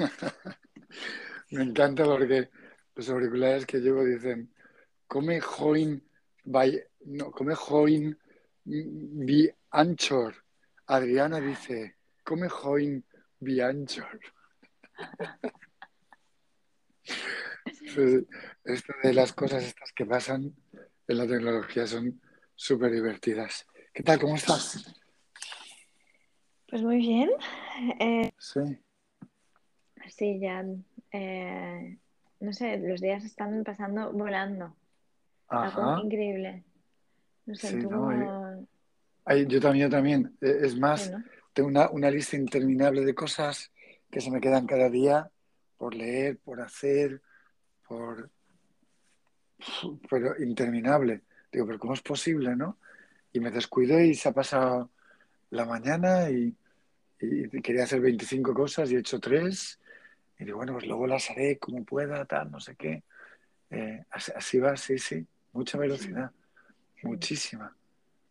Me encanta porque los auriculares que llevo dicen, come join by, no, come join bi anchor. Adriana dice, come join bi anchor. Esto de las cosas estas que pasan en la tecnología son súper divertidas. ¿Qué tal? ¿Cómo estás? Pues muy bien. Eh, sí. Sí, ya. Eh, no sé, los días están pasando volando. Algo increíble. No sé, tú yo también, yo también. E, es más, tengo una, una, lista interminable de cosas que se me quedan cada día por leer, por hacer, por... Pero interminable. Digo, pero ¿cómo es posible, no? Y me descuidé y se ha pasado la mañana y, quería hacer 25 cosas y he hecho tres. Y digo, bueno, pues luego las haré como pueda, tal, no sé qué. Eh, así, va, sí, sí. Mucha velocidad. Muchísima.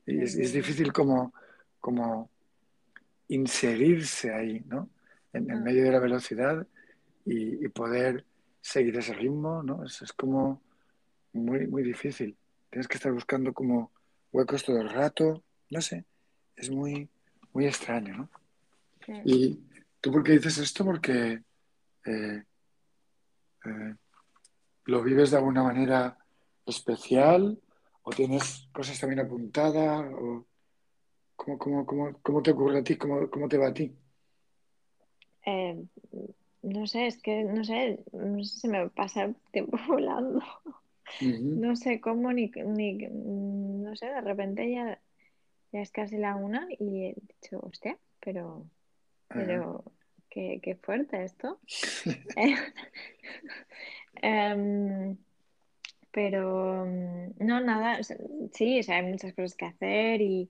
Y es, difícil como, como inserirse ahí, ¿no? En, ah. medio de la velocidad y, poder seguir ese ritmo, ¿no? Eso es como muy, muy difícil. Tienes que estar buscando como huecos todo el rato, no sé, es muy, muy extraño, ¿no? ¿Y tú por qué dices esto? Porque eh, eh, lo vives de alguna manera especial o tienes cosas también apuntadas o cómo, te ocurre a ti, cómo, cómo te va a ti. Eh, no sé, es que no sé, no sé, se me pasa el tiempo volando. No sé cómo, ni, ni, no sé, de repente ya, ya es casi la una y he dicho, hostia, pero, pero qué, qué fuerte esto. Em, pero no, nada, sí, hay muchas cosas que hacer y,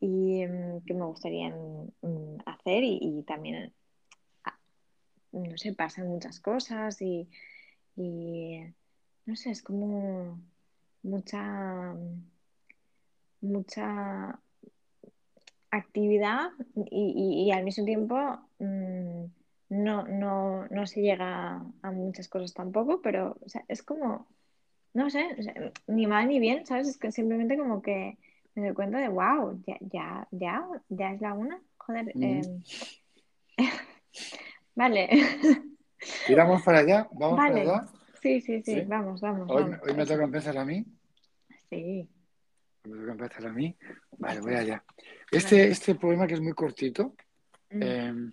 y em, que me gustaría mm, hacer y, también, ah, no sé, pasan muchas cosas y, y no sé, es como mucha, mucha actividad y, al mismo tiempo mm, no, no, no, se llega a muchas cosas tampoco, pero es como, no sé, ni mal ni bien, ¿sabes? Es que simplemente como que me doy cuenta de, wow, ya, ya, ya, ya es la una, joder. Em, vale. ¿Tiramos para allá? ¿Vamos para allá? Sí, sí, sí, vamos, vamos. Hoy, hoy me toca empezar a mí. Sí. Me toca empezar a mí. Vale, voy allá. Este, este poema que es muy cortito, mm. em,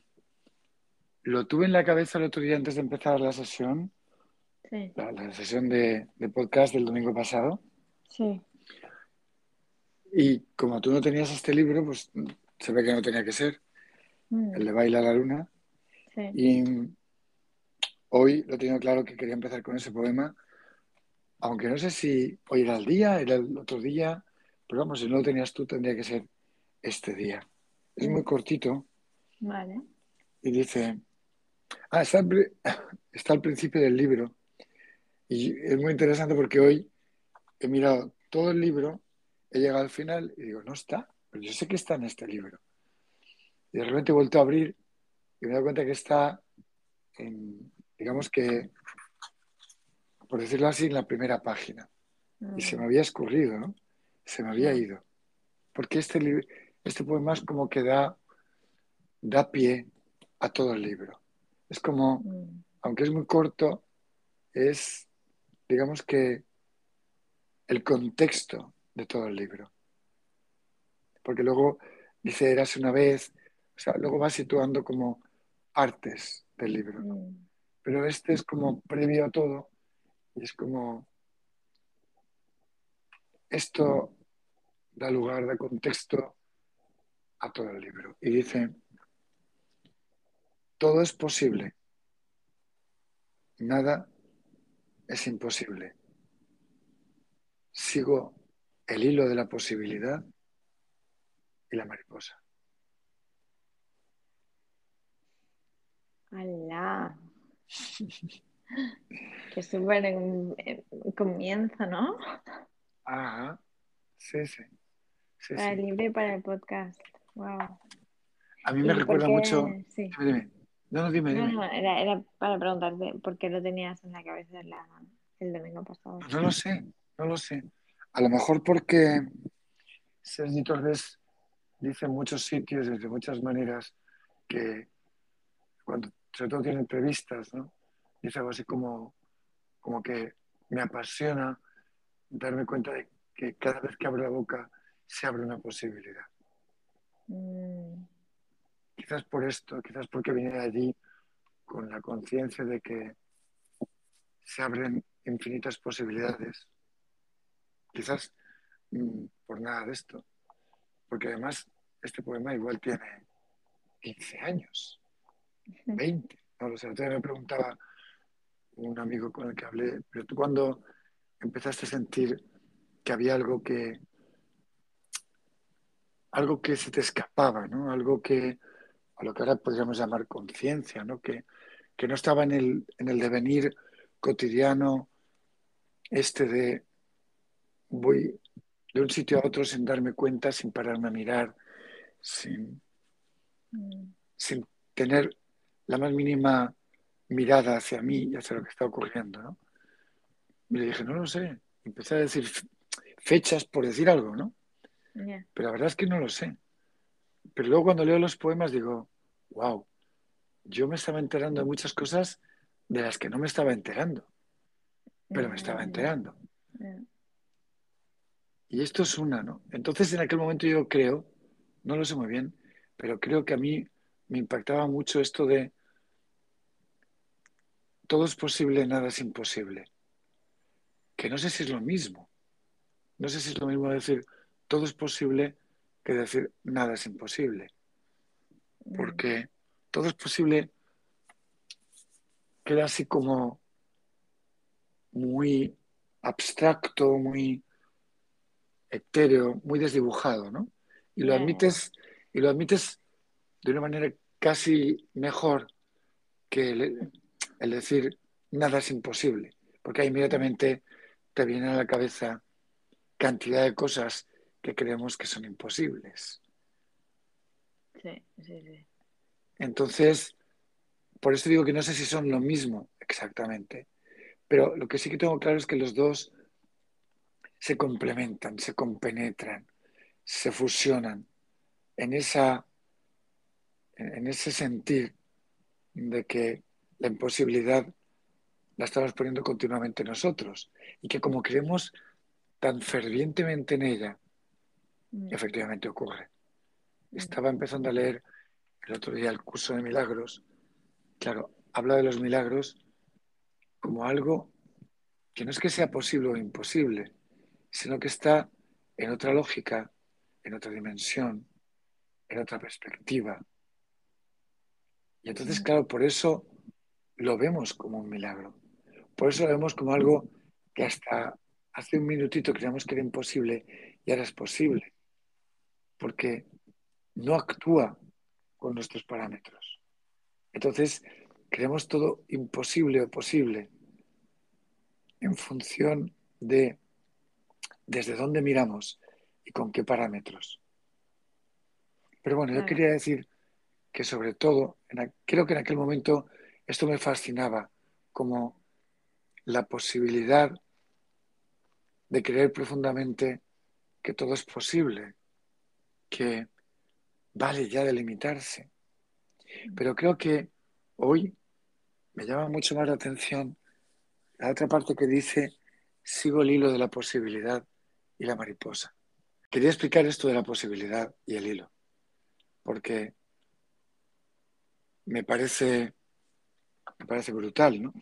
lo tuve en la cabeza el otro día antes de empezar la sesión. Sí. La, sesión de, podcast del domingo pasado. Sí. Y como tú no tenías este libro, pues se ve que no tenía que ser. Mm. El de Baila la Luna. Sí. Y Hoy lo tengo claro que quería empezar con ese poema, aunque no sé si hoy era el día, era el otro día, pero vamos, si no lo tenías tú, tendría que ser este día. Es muy cortito. Vale. Y dice, ah, está, está al principio del libro. Y es muy interesante porque hoy he mirado todo el libro, he llegado al final y digo, no está, pero yo sé que está en este libro. Y de repente he vuelto a abrir y me he dado cuenta que está en, digamos que, por decirlo así, en la primera página. Y se me mm. había escurrido, ¿no? Se me había ido. Porque este, este poema es como que da, da pie a todo el libro. Es como, mm. aunque es muy corto, es, digamos que, el contexto de todo el libro. Porque luego dice, eras una vez, o sea, luego va situando como partes del libro. Mm pero este es como previo a todo y es como esto da lugar, de contexto a todo el libro. Y dice, todo es posible, nada es imposible. Sigo el hilo de la posibilidad y la mariposa. ¡Hala! Que súper en, comienzo, ¿no? Ajá, sí, sí. para libre y para el podcast. Wow. A mí me recuerda mucho. Sí. No, no, dime, No, dime. no, era, era para preguntarte por qué lo tenías en la cabeza la- el domingo pasado. No lo sé, no lo sé. A lo mejor porque Sergi Torres dice en muchos sitios, desde muchas maneras, que cuando sobre todo tiene entrevistas, ¿no? Dice algo así como, como que me apasiona darme cuenta de que cada vez que abro la boca se abre una posibilidad. Mm, Quizás por esto, quizás porque viene de allí con la conciencia de que se abren infinitas posibilidades. Quizás mm, por nada de esto. Porque además este poema igual tiene 15 años, 20. No lo sé. Entonces me preguntaba un amigo con el que hablé, pero tú cuando empezaste a sentir que había algo que algo que se te escapaba, ¿no? Algo que a lo que ahora podríamos llamar conciencia, ¿no? Que, que no estaba en el, en el devenir cotidiano este de voy de un sitio a otro sin darme cuenta, sin pararme a mirar, sin, sin tener la más mínima mirada hacia mí y hacia lo que está ocurriendo, ¿no? Y le dije, no lo sé. Empecé a decir fechas por decir algo, ¿no? Pero la verdad es que no lo sé. Pero luego cuando leo los poemas digo, wow, yo me estaba enterando de muchas cosas de las que no me estaba enterando, pero me estaba Mm, enterando. Y esto es una, ¿no? Entonces en aquel momento yo creo, no lo sé muy bien, pero creo que a mí me impactaba mucho esto de todo es posible, nada es imposible. Que no sé si es lo mismo. No sé si es lo mismo decir todo es posible que decir nada es imposible. Mm, Porque todo es posible queda así como muy abstracto, muy etéreo, muy desdibujado, ¿no? Y lo admites, y lo admites de una manera casi mejor que el, el decir nada es imposible, porque ahí inmediatamente te viene a la cabeza cantidad de cosas que creemos que son imposibles. Sí, sí, sí. Entonces, por eso digo que no sé si son lo mismo exactamente, pero lo que sí que tengo claro es que los dos se complementan, se compenetran, se fusionan en esa en ese sentir de que la imposibilidad la estamos poniendo continuamente nosotros y que como creemos tan fervientemente en ella, Mm, efectivamente ocurre. mm, Estaba empezando a leer el otro día el curso de milagros. Claro, habla de los milagros como algo que no es que sea posible o imposible, sino que está en otra lógica, en otra dimensión, en otra perspectiva. Y entonces, mm, claro, por eso lo vemos como un milagro. Por eso lo vemos como algo que hasta hace un minutito creíamos que era imposible y ahora es posible. Porque no actúa con nuestros parámetros. Entonces, creemos todo imposible o posible en función de desde dónde miramos y con qué parámetros. Pero bueno, yo quería decir que sobre todo, en creo que en aquel momento esto me fascinaba como la posibilidad de creer profundamente que todo es posible, que vale ya de limitarse. Pero creo que hoy me llama mucho más la atención la otra parte que dice, sigo el hilo de la posibilidad y la mariposa. Quería explicar esto de la posibilidad y el hilo, porque me parece, me parece brutal, ¿no?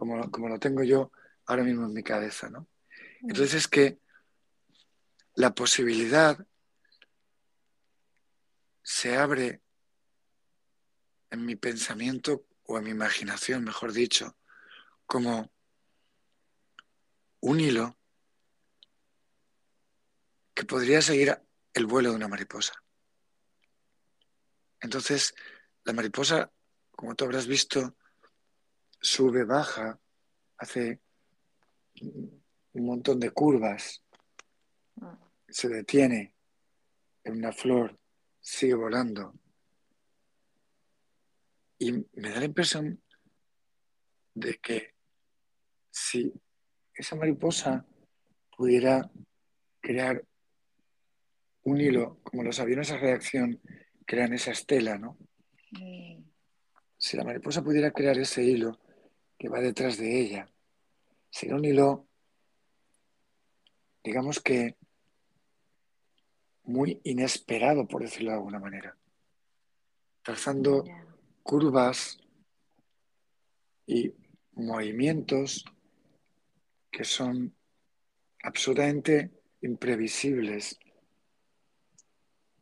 Como, como lo tengo yo ahora mismo en mi cabeza, ¿no? mm, Entonces es que la posibilidad se abre en mi pensamiento o en mi imaginación, mejor dicho, como un hilo que podría seguir el vuelo de una mariposa. Entonces, la mariposa, como tú habrás visto, sube, baja, hace un montón de curvas, ah, se detiene en una flor, sigue volando. Y me da la impresión de que si esa mariposa pudiera crear un hilo, como los aviones a reacción crean esa estela, ¿no? Mm. Si la mariposa pudiera crear ese hilo que va detrás de ella, sería un hilo, digamos que muy inesperado, por decirlo de alguna manera, trazando curvas y movimientos que son absolutamente imprevisibles.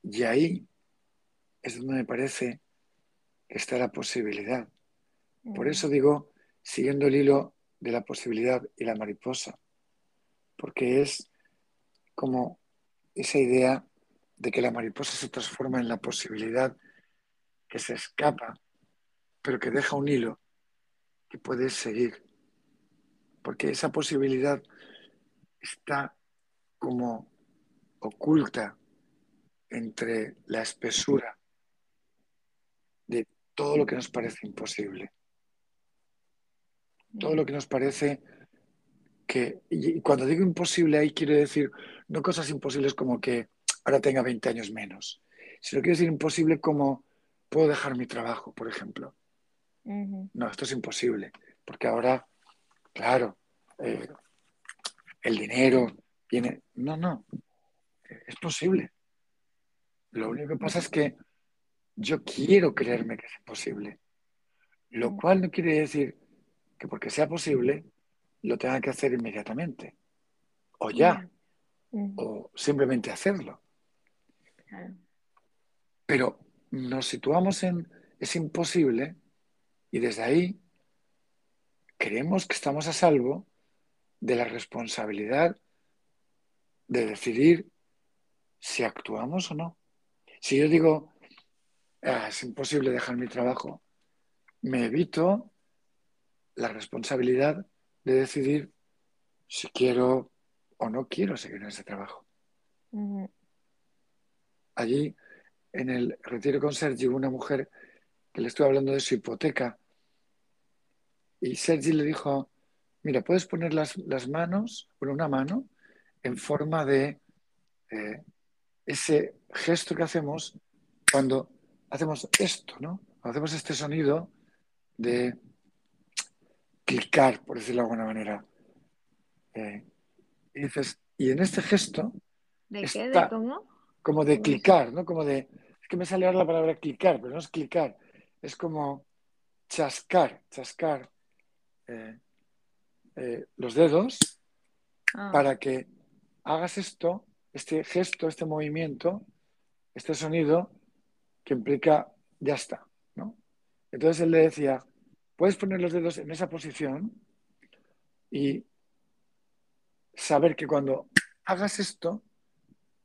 Y ahí es donde me parece que está la posibilidad. Por Mm. eso digo, siguiendo el hilo de la posibilidad y la mariposa, porque es como esa idea de que la mariposa se transforma en la posibilidad que se escapa, pero que deja un hilo que puedes seguir. Porque esa posibilidad está como oculta entre la espesura de todo lo que nos parece imposible. Todo lo que nos parece que, y cuando digo imposible ahí quiero decir no cosas imposibles como que ahora tenga 20 años menos, sino quiero decir imposible como puedo dejar mi trabajo, por ejemplo. No, esto es imposible, porque ahora, claro, eh, el dinero viene. No, no, es posible. Lo único que pasa es que yo quiero creerme que es imposible, lo cual no quiere decir que porque sea posible lo tenga que hacer inmediatamente, o ya, Ujú. o simplemente hacerlo. Pero nos situamos en es imposible y desde ahí creemos que estamos a salvo de la responsabilidad de decidir si actuamos o no. Si yo digo, "Ah, es imposible dejar mi trabajo, me evito la responsabilidad de decidir si quiero o no quiero seguir en ese trabajo. Allí, en el retiro con Sergi, hubo una mujer que le estuvo hablando de su hipoteca y Sergi le dijo, mira, puedes poner las, las manos, bueno, una mano, en forma de eh, ese gesto que hacemos cuando hacemos esto, ¿no? Cuando hacemos este sonido de clicar, por decirlo de alguna manera. Eh, y dices, y en este gesto, ¿De qué? ¿De cómo? como de clicar, ¿no? Como de, es que me sale ahora la palabra clicar, pero no es clicar, es como chascar, chascar eh, eh, los dedos Ah, para que hagas esto, este gesto, este movimiento, este sonido que implica ya está, ¿no? Entonces él le decía, puedes poner los dedos en esa posición y saber que cuando hagas esto,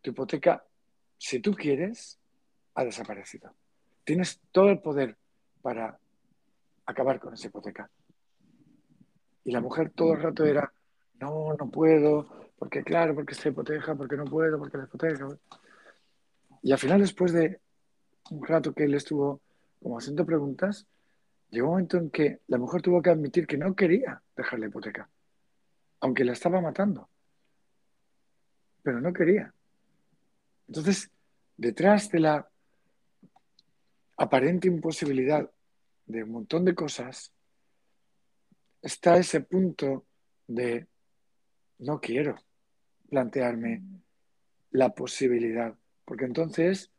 tu hipoteca, si tú quieres, ha desaparecido. Tienes todo el poder para acabar con esa hipoteca. Y la mujer todo el rato era, no, no puedo, porque claro, porque esta hipoteca, porque no puedo, porque la hipoteca. Y al final, después de un rato que él estuvo como haciendo preguntas, llegó un momento en que la mujer tuvo que admitir que no quería dejar la hipoteca, aunque la estaba matando, pero no quería. Entonces, detrás de la aparente imposibilidad de un montón de cosas, está ese punto de no quiero plantearme la posibilidad, porque entonces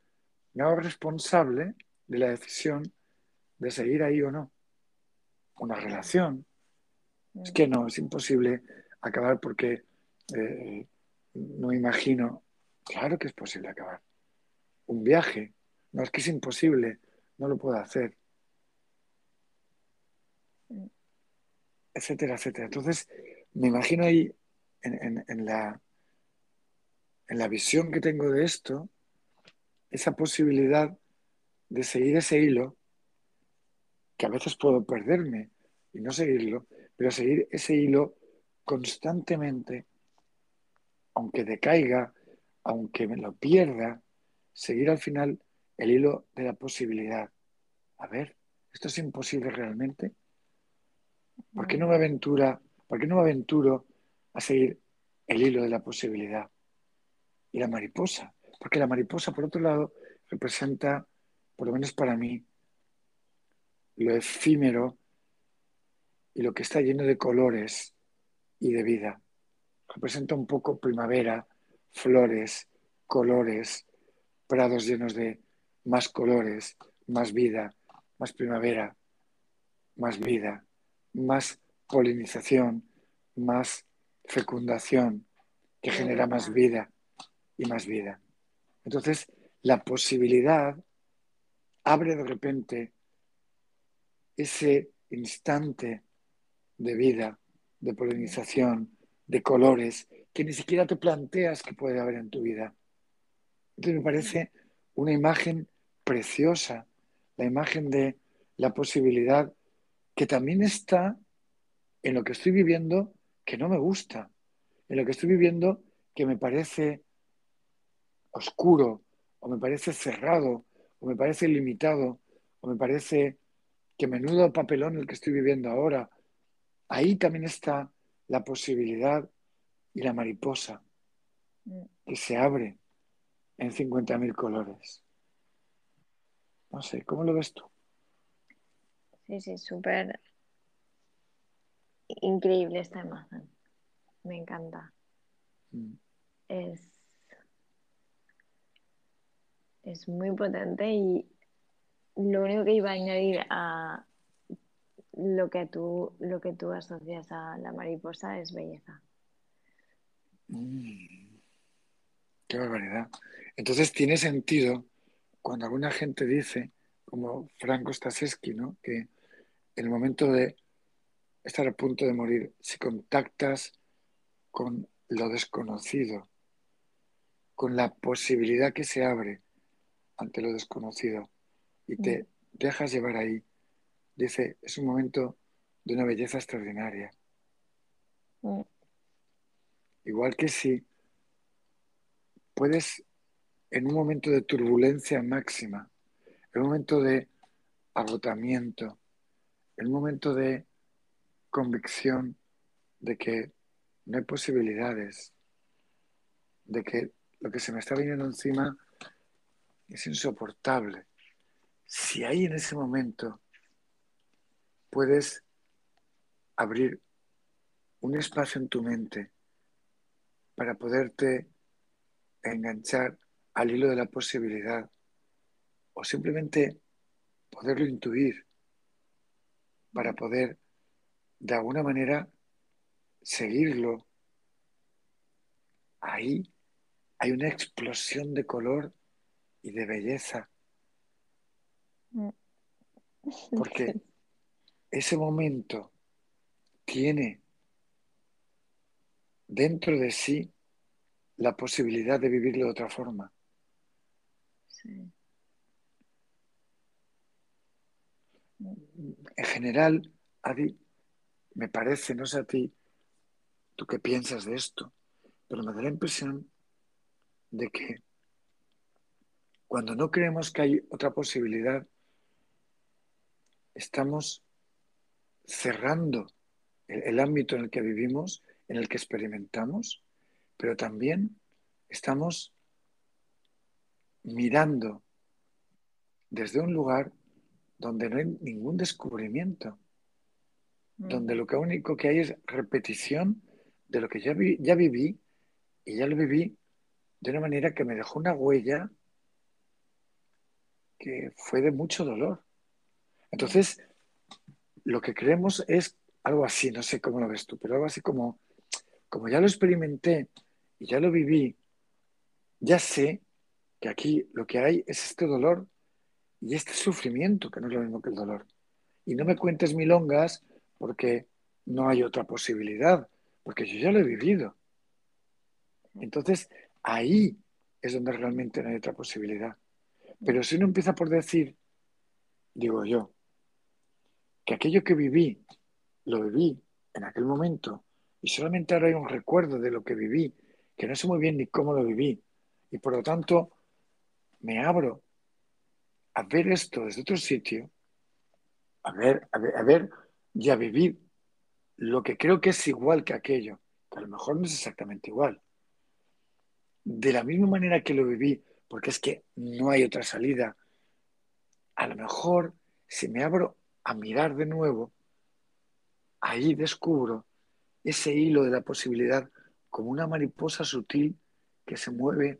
me hago responsable de la decisión de seguir ahí o no. Una relación. Es que no, es imposible acabar porque eh, no imagino. Claro que es posible acabar. Un viaje. No, es que es imposible. No lo puedo hacer. Etcétera, etcétera. Entonces, me imagino ahí en, en- en la, en la visión que tengo de esto, esa posibilidad de seguir ese hilo, que a veces puedo perderme y no seguirlo, pero seguir ese hilo constantemente, aunque decaiga, aunque me lo pierda, seguir al final el hilo de la posibilidad. A ver, ¿esto es imposible realmente? ¿Por qué no me aventura, por qué no me aventuro a seguir el hilo de la posibilidad? Y la mariposa, porque la mariposa, por otro lado, representa, por lo menos para mí, lo efímero y lo que está lleno de colores y de vida. Representa un poco primavera, flores, colores, prados llenos de más colores, más vida, más primavera, más vida, más polinización, más fecundación, que genera más vida y más vida. Entonces, la posibilidad abre de repente ese instante de vida, de polinización, de colores, que ni siquiera te planteas que puede haber en tu vida. Entonces me parece una imagen preciosa, la imagen de la posibilidad que también está en lo que estoy viviendo que no me gusta, en lo que estoy viviendo que me parece oscuro, o me parece cerrado, o me parece limitado, o me parece que menudo papelón el que estoy viviendo ahora. Ahí también está la posibilidad y la mariposa mm. que se abre en 50.000 colores. No sé, ¿cómo lo ves tú? Sí, sí, súper increíble esta imagen. Me encanta. Mm. Es, es muy potente y lo único que iba a añadir a lo que tú, lo que tú asocias a la mariposa es belleza. Mm. qué barbaridad. Entonces tiene sentido cuando alguna gente dice, como Franco Staseski, ¿no? que en el momento de estar a punto de morir, si contactas con lo desconocido, con la posibilidad que se abre ante lo desconocido y te dejas llevar ahí, dice, es un momento de una belleza extraordinaria. Mm. Igual que si puedes en un momento de turbulencia máxima, en un momento de agotamiento, en un momento de convicción de que no hay posibilidades, de que lo que se me está viniendo encima es insoportable. Si ahí en ese momento puedes abrir un espacio en tu mente para poderte enganchar al hilo de la posibilidad o simplemente poderlo intuir para poder de alguna manera seguirlo. Ahí hay una explosión de color y de belleza. Mm. Porque ese momento tiene dentro de sí la posibilidad de vivirlo de otra forma. En general, Adi, me parece, no sé a ti, tú qué piensas de esto, pero me da la impresión de que cuando no creemos que hay otra posibilidad, estamos cerrando el, el, ámbito en el que vivimos, en el que experimentamos, pero también estamos mirando desde un lugar donde no hay ningún descubrimiento, donde lo único que hay es repetición de lo que ya, ya viví y ya lo viví de una manera que me dejó una huella que fue de mucho dolor. Entonces, lo que creemos es algo así, no sé cómo lo ves tú, pero algo así como, como ya lo experimenté y ya lo viví, ya sé que aquí lo que hay es este dolor y este sufrimiento, que no es lo mismo que el dolor. Y no me cuentes milongas porque no hay otra posibilidad, porque yo ya lo he vivido. Entonces, ahí es donde realmente no hay otra posibilidad. Pero si uno empieza por decir, digo yo, que aquello que viví, lo viví en aquel momento, y solamente ahora hay un recuerdo de lo que viví, que no sé muy bien ni cómo lo viví, y por lo tanto me abro a ver esto desde otro sitio, a ver, a ver, a y a vivir lo que creo que es igual que aquello, que a lo mejor no es exactamente igual. De la misma manera que lo viví, porque es que no hay otra salida, a lo mejor si me abro a mirar de nuevo, ahí descubro ese hilo de la posibilidad como una mariposa sutil que se mueve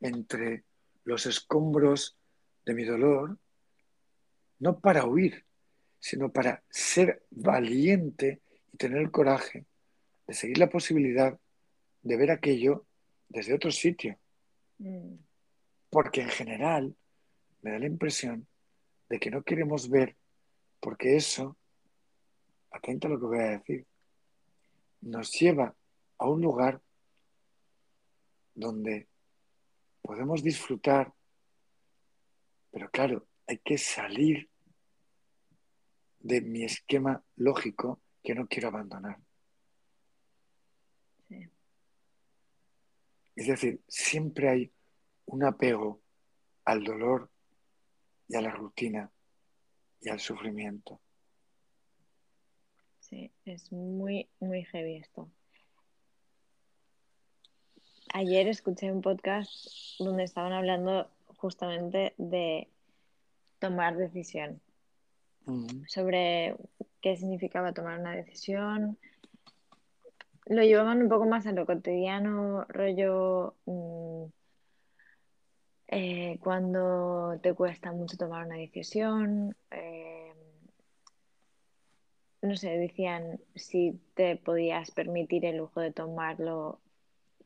entre los escombros de mi dolor, no para huir, sino para ser valiente y tener el coraje de seguir la posibilidad de ver aquello desde otro sitio. Mm. Porque en general me da la impresión de que no queremos ver, porque eso, atenta a lo que voy a decir, nos lleva a un lugar donde podemos disfrutar, pero claro, hay que salir de mi esquema lógico que no quiero abandonar. Es decir, siempre hay un apego al dolor y a la rutina y al sufrimiento. Sí, es muy, muy heavy esto. Ayer escuché un podcast donde estaban hablando justamente de tomar decisión, sobre qué significaba tomar una decisión. Lo llevaban un poco más a lo cotidiano, rollo mm, eh, cuando te cuesta mucho tomar una decisión. Eh, no sé, decían si te podías permitir el lujo de tomarlo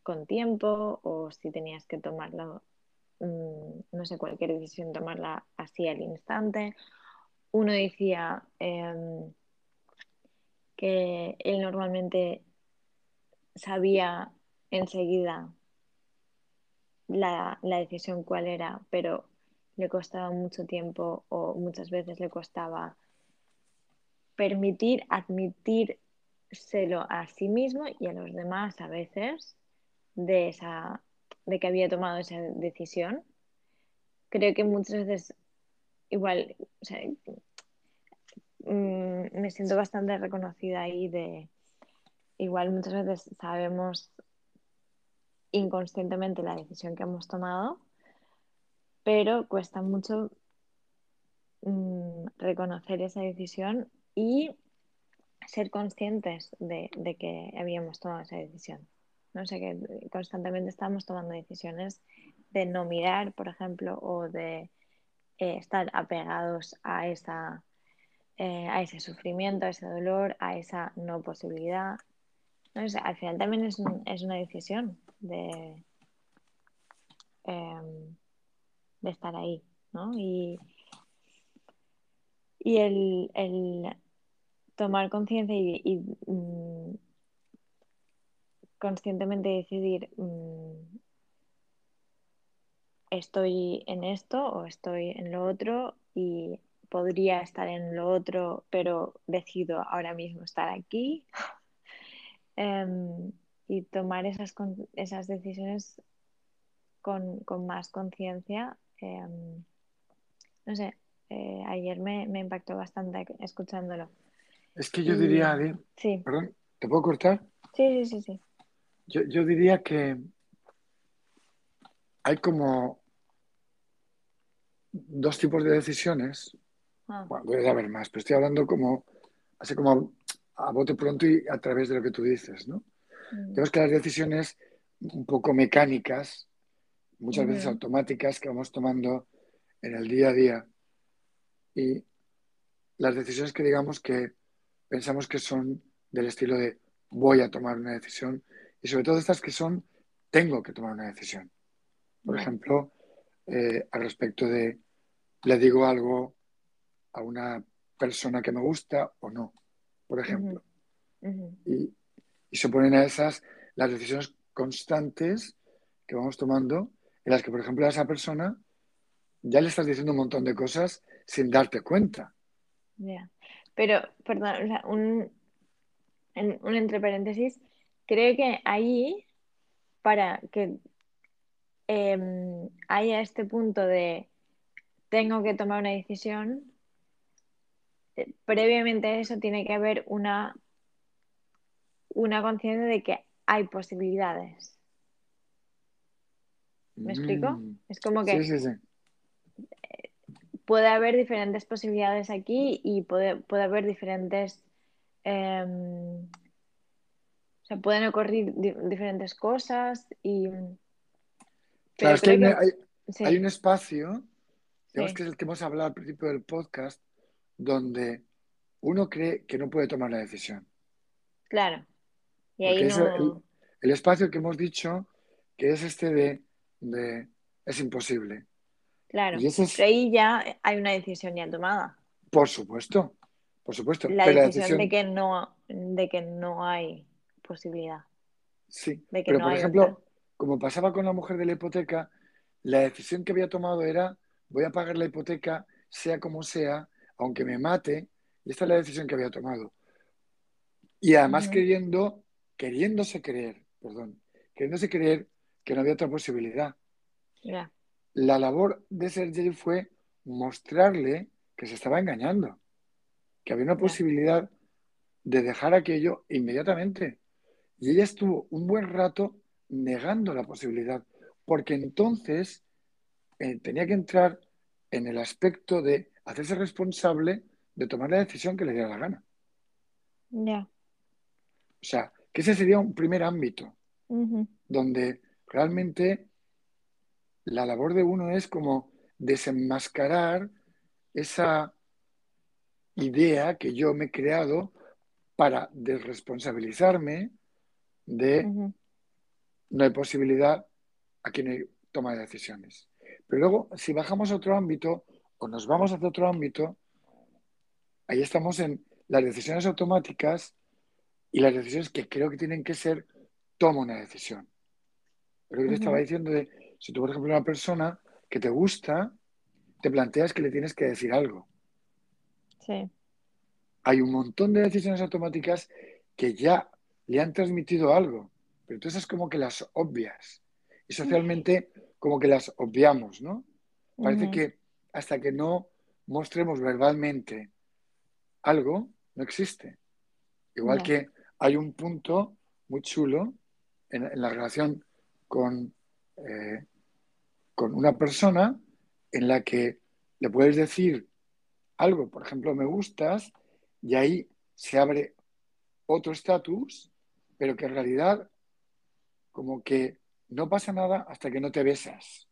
con tiempo o si tenías que tomarlo, mm, no sé, cualquier decisión, tomarla así al instante. Uno decía em, que él normalmente sabía enseguida la, la, decisión cuál era, pero le costaba mucho tiempo o muchas veces le costaba permitir admitírselo a sí mismo y a los demás a veces de, esa, de que había tomado esa decisión. Creo que muchas veces igual, mm, me siento bastante reconocida ahí de, igual muchas veces sabemos inconscientemente la decisión que hemos tomado, pero cuesta mucho mm, reconocer esa decisión y ser conscientes de, que habíamos tomado esa decisión. No sé, que constantemente estamos tomando decisiones de no mirar, por ejemplo, o de eh, estar apegados a, esa, eh, a ese sufrimiento, a ese dolor, a esa no posibilidad. No al final también es, es una decisión de, em, de estar ahí, ¿no? Y, y el, el tomar conciencia y, mm, conscientemente decidir mm, estoy en esto o estoy en lo otro y podría estar en lo otro, pero decido ahora mismo estar aquí. Em, y tomar esas, esas decisiones con, más conciencia. Em, no sé, eh, ayer me, impactó bastante escuchándolo. Es que yo diría, Adi, sí. perdón, ¿te puedo cortar? Sí, sí, sí, sí. Yo, diría que hay como dos tipos de decisiones. Ah. Bueno, puede haber más, pero estoy hablando como, así como a bote pronto y a través de lo que tú dices, ¿no? Mm. que las decisiones un poco mecánicas, muchas veces automáticas, que vamos tomando en el día a día, y las decisiones que digamos que pensamos que son del estilo de voy a tomar una decisión y sobre todo estas que son, tengo que tomar una decisión. Por ejemplo, eh, al respecto de, le digo algo a una persona que me gusta o no, por ejemplo. Y, se ponen a esas las decisiones constantes que vamos tomando, en las que, por ejemplo, a esa persona ya le estás diciendo un montón de cosas sin darte cuenta. Pero, perdón, un, un entre paréntesis, creo que ahí, para que em, haya este punto de tengo que tomar una decisión, eh, previamente a eso tiene que haber una, una conciencia de que hay posibilidades. ¿Me explico? Mm. Es como que Sí, sí, sí. puede haber diferentes posibilidades aquí y puede, puede haber diferentes... em, o sea, pueden ocurrir di- diferentes cosas y... Claro, es que hay, hay- un espacio, digamos que es el que hemos hablado al principio del podcast, donde uno cree que no puede tomar la decisión. claro. Y es el, espacio que hemos dicho que es este de, de es imposible. Claro. Y ese es, Pero ahí ya hay una decisión ya tomada. por supuesto, por supuesto. La Pero la decisión de que no, de que no hay posibilidad, sí. de que Pero no por hay ejemplo, otra. como pasaba con la mujer de la hipoteca, la decisión que había tomado era voy a pagar la hipoteca sea como sea, aunque me mate. Y esta es la decisión que había tomado. Y además Ujú, queriendo, queriéndose creer, perdón, queriéndose creer que no había otra posibilidad. La labor de Sergei fue mostrarle que se estaba engañando, que había una posibilidad de dejar aquello inmediatamente. Y ella estuvo un buen rato negando la posibilidad, porque entonces eh, tenía que entrar en el aspecto de hacerse responsable de tomar la decisión que le diera la gana. ya. O sea, que ese sería un primer ámbito donde realmente la labor de uno es como desenmascarar esa idea que yo me he creado para desresponsabilizarme de no hay posibilidad a quien toma decisiones. Pero luego, si bajamos a otro ámbito o nos vamos hacia otro ámbito, ahí estamos en las decisiones automáticas y las decisiones que creo que tienen que ser, tomo una decisión. Pero yo te estaba diciendo de, si tú, por ejemplo, una persona que te gusta, te planteas que le tienes que decir algo. Sí, Hay un montón de decisiones automáticas que ya le han transmitido algo, pero tú esas como que las obvias. Y socialmente como que las obviamos, ¿no? Parece que hasta que no mostremos verbalmente algo, no existe. Igual que hay un punto muy chulo en, en la relación con, eh, con una persona en la que le puedes decir algo, por ejemplo, me gustas, y ahí se abre otro estatus, pero que en realidad como que no pasa nada hasta que no te besas.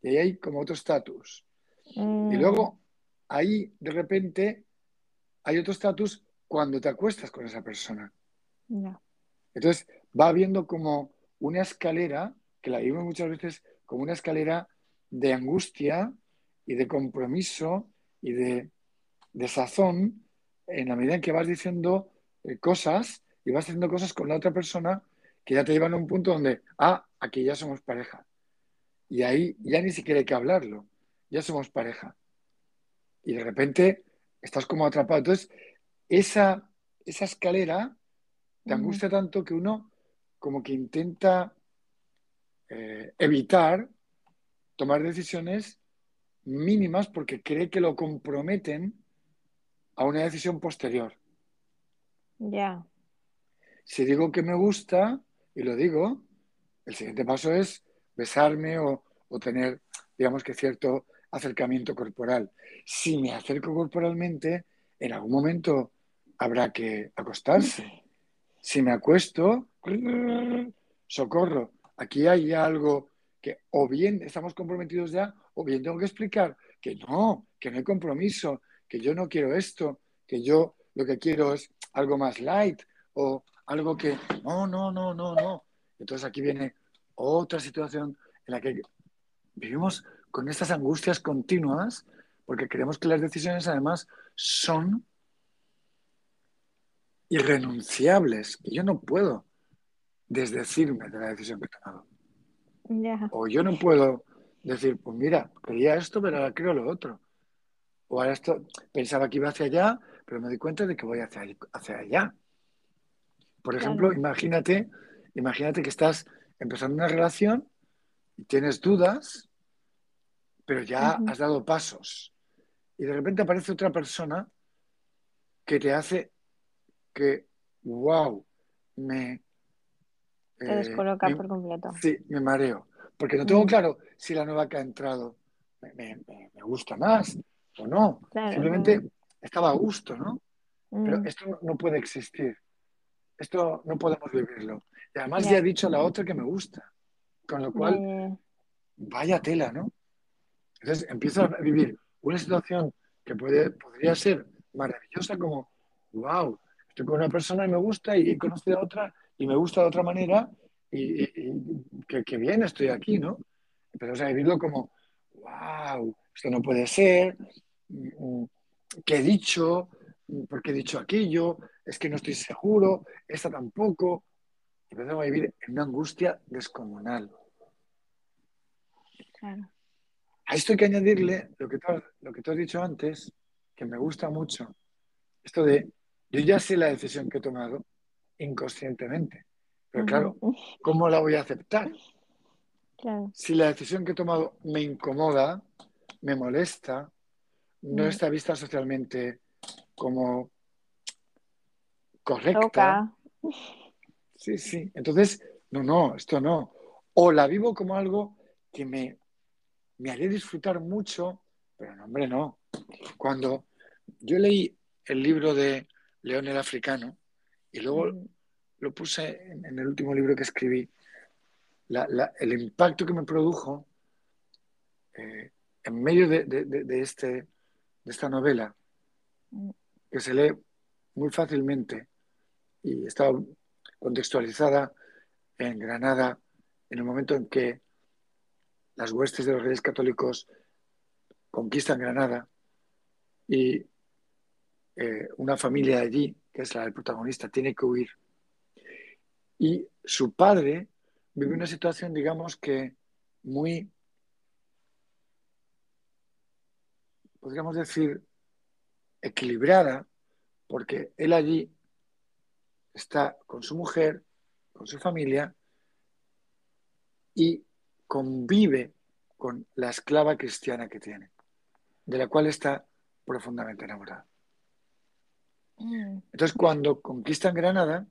Y ahí hay como otro estatus. Y mm, luego ahí de repente hay otro estatus cuando te acuestas con esa persona. Entonces va habiendo como una escalera, que la vivimos muchas veces como una escalera de angustia y de compromiso y de, de sazón en la medida en que vas diciendo eh, cosas y vas haciendo cosas con la otra persona que ya te llevan a un punto donde, ah, aquí ya somos pareja. Y ahí ya ni siquiera hay que hablarlo, ya somos pareja. Y de repente estás como atrapado. Entonces, esa, esa escalera te angustia tanto que uno como que intenta eh, evitar tomar decisiones mínimas porque cree que lo comprometen a una decisión posterior. ya, Si digo que me gusta y lo digo, el siguiente paso es besarme o, o tener, digamos que cierto acercamiento corporal. Si me acerco corporalmente, en algún momento habrá que acostarse. Si me acuesto, socorro, aquí hay algo que o bien estamos comprometidos ya, o bien tengo que explicar que no, que no hay compromiso, que yo no quiero esto, que yo lo que quiero es algo más light o algo que no, no, no, no, no. Entonces aquí viene otra situación en la que vivimos con estas angustias continuas porque creemos que las decisiones además son irrenunciables, que yo no puedo desdecirme de la decisión que he tomado. O yo no puedo decir, pues mira, quería esto, pero ahora creo lo otro. O ahora esto, pensaba que iba hacia allá, pero me doy cuenta de que voy hacia, hacia allá. Por ejemplo, claro, imagínate, imagínate que estás empezando una relación y tienes dudas, pero ya has dado pasos. Y de repente aparece otra persona que te hace que, wow, me... Te eh, descoloca me- por completo. Sí, me mareo. Porque no tengo Mm. claro si la nueva que ha entrado me, me- me- gusta más o no. Claro, Simplemente estaba a gusto, ¿no? Pero Mm, esto no, puede existir. Esto no podemos vivirlo. Y además Ya. ya he dicho a la otra que me gusta. Con lo cual, ya, ya. vaya tela, ¿no? Entonces empiezo a vivir una situación que puede, podría ser maravillosa como, wow, estoy con una persona y me gusta y he conocido a otra y me gusta de otra manera y, y- y que, que bien estoy aquí, ¿no? Empezamos a vivirlo como, wow, esto no puede ser, mm, ¿qué he dicho? ¿Por qué he dicho aquello? Es que no estoy seguro, esta tampoco. Empezamos a vivir en una angustia descomunal. Claro. A esto hay que añadirle lo que, tú, lo que tú has dicho antes, que me gusta mucho. Esto de, yo ya sé la decisión que he tomado inconscientemente, pero claro. ¿cómo la voy a aceptar? Claro. Si la decisión que he tomado me incomoda, me molesta, no Mm. está vista socialmente como correcta. Sí, sí. Entonces, no, no, esto no. O la vivo como algo que me, me haría disfrutar mucho, pero no, hombre, no. Cuando yo leí el libro de León el Africano y luego Mm, lo puse en, en el último libro que escribí, la- la- el impacto que me produjo eh, en medio de, de- de- de este, de esta novela, Mm. que se lee muy fácilmente y está contextualizada en Granada en el momento en que las huestes de los reyes católicos conquistan Granada y eh, una familia allí, que es la del protagonista, tiene que huir. Y su padre vive una situación, digamos que muy, podríamos decir, equilibrada, porque él allí está con su mujer, con su familia, y convive con la esclava cristiana que tiene, de la cual está profundamente enamorado. Mm, Entonces, cuando conquistan Granada,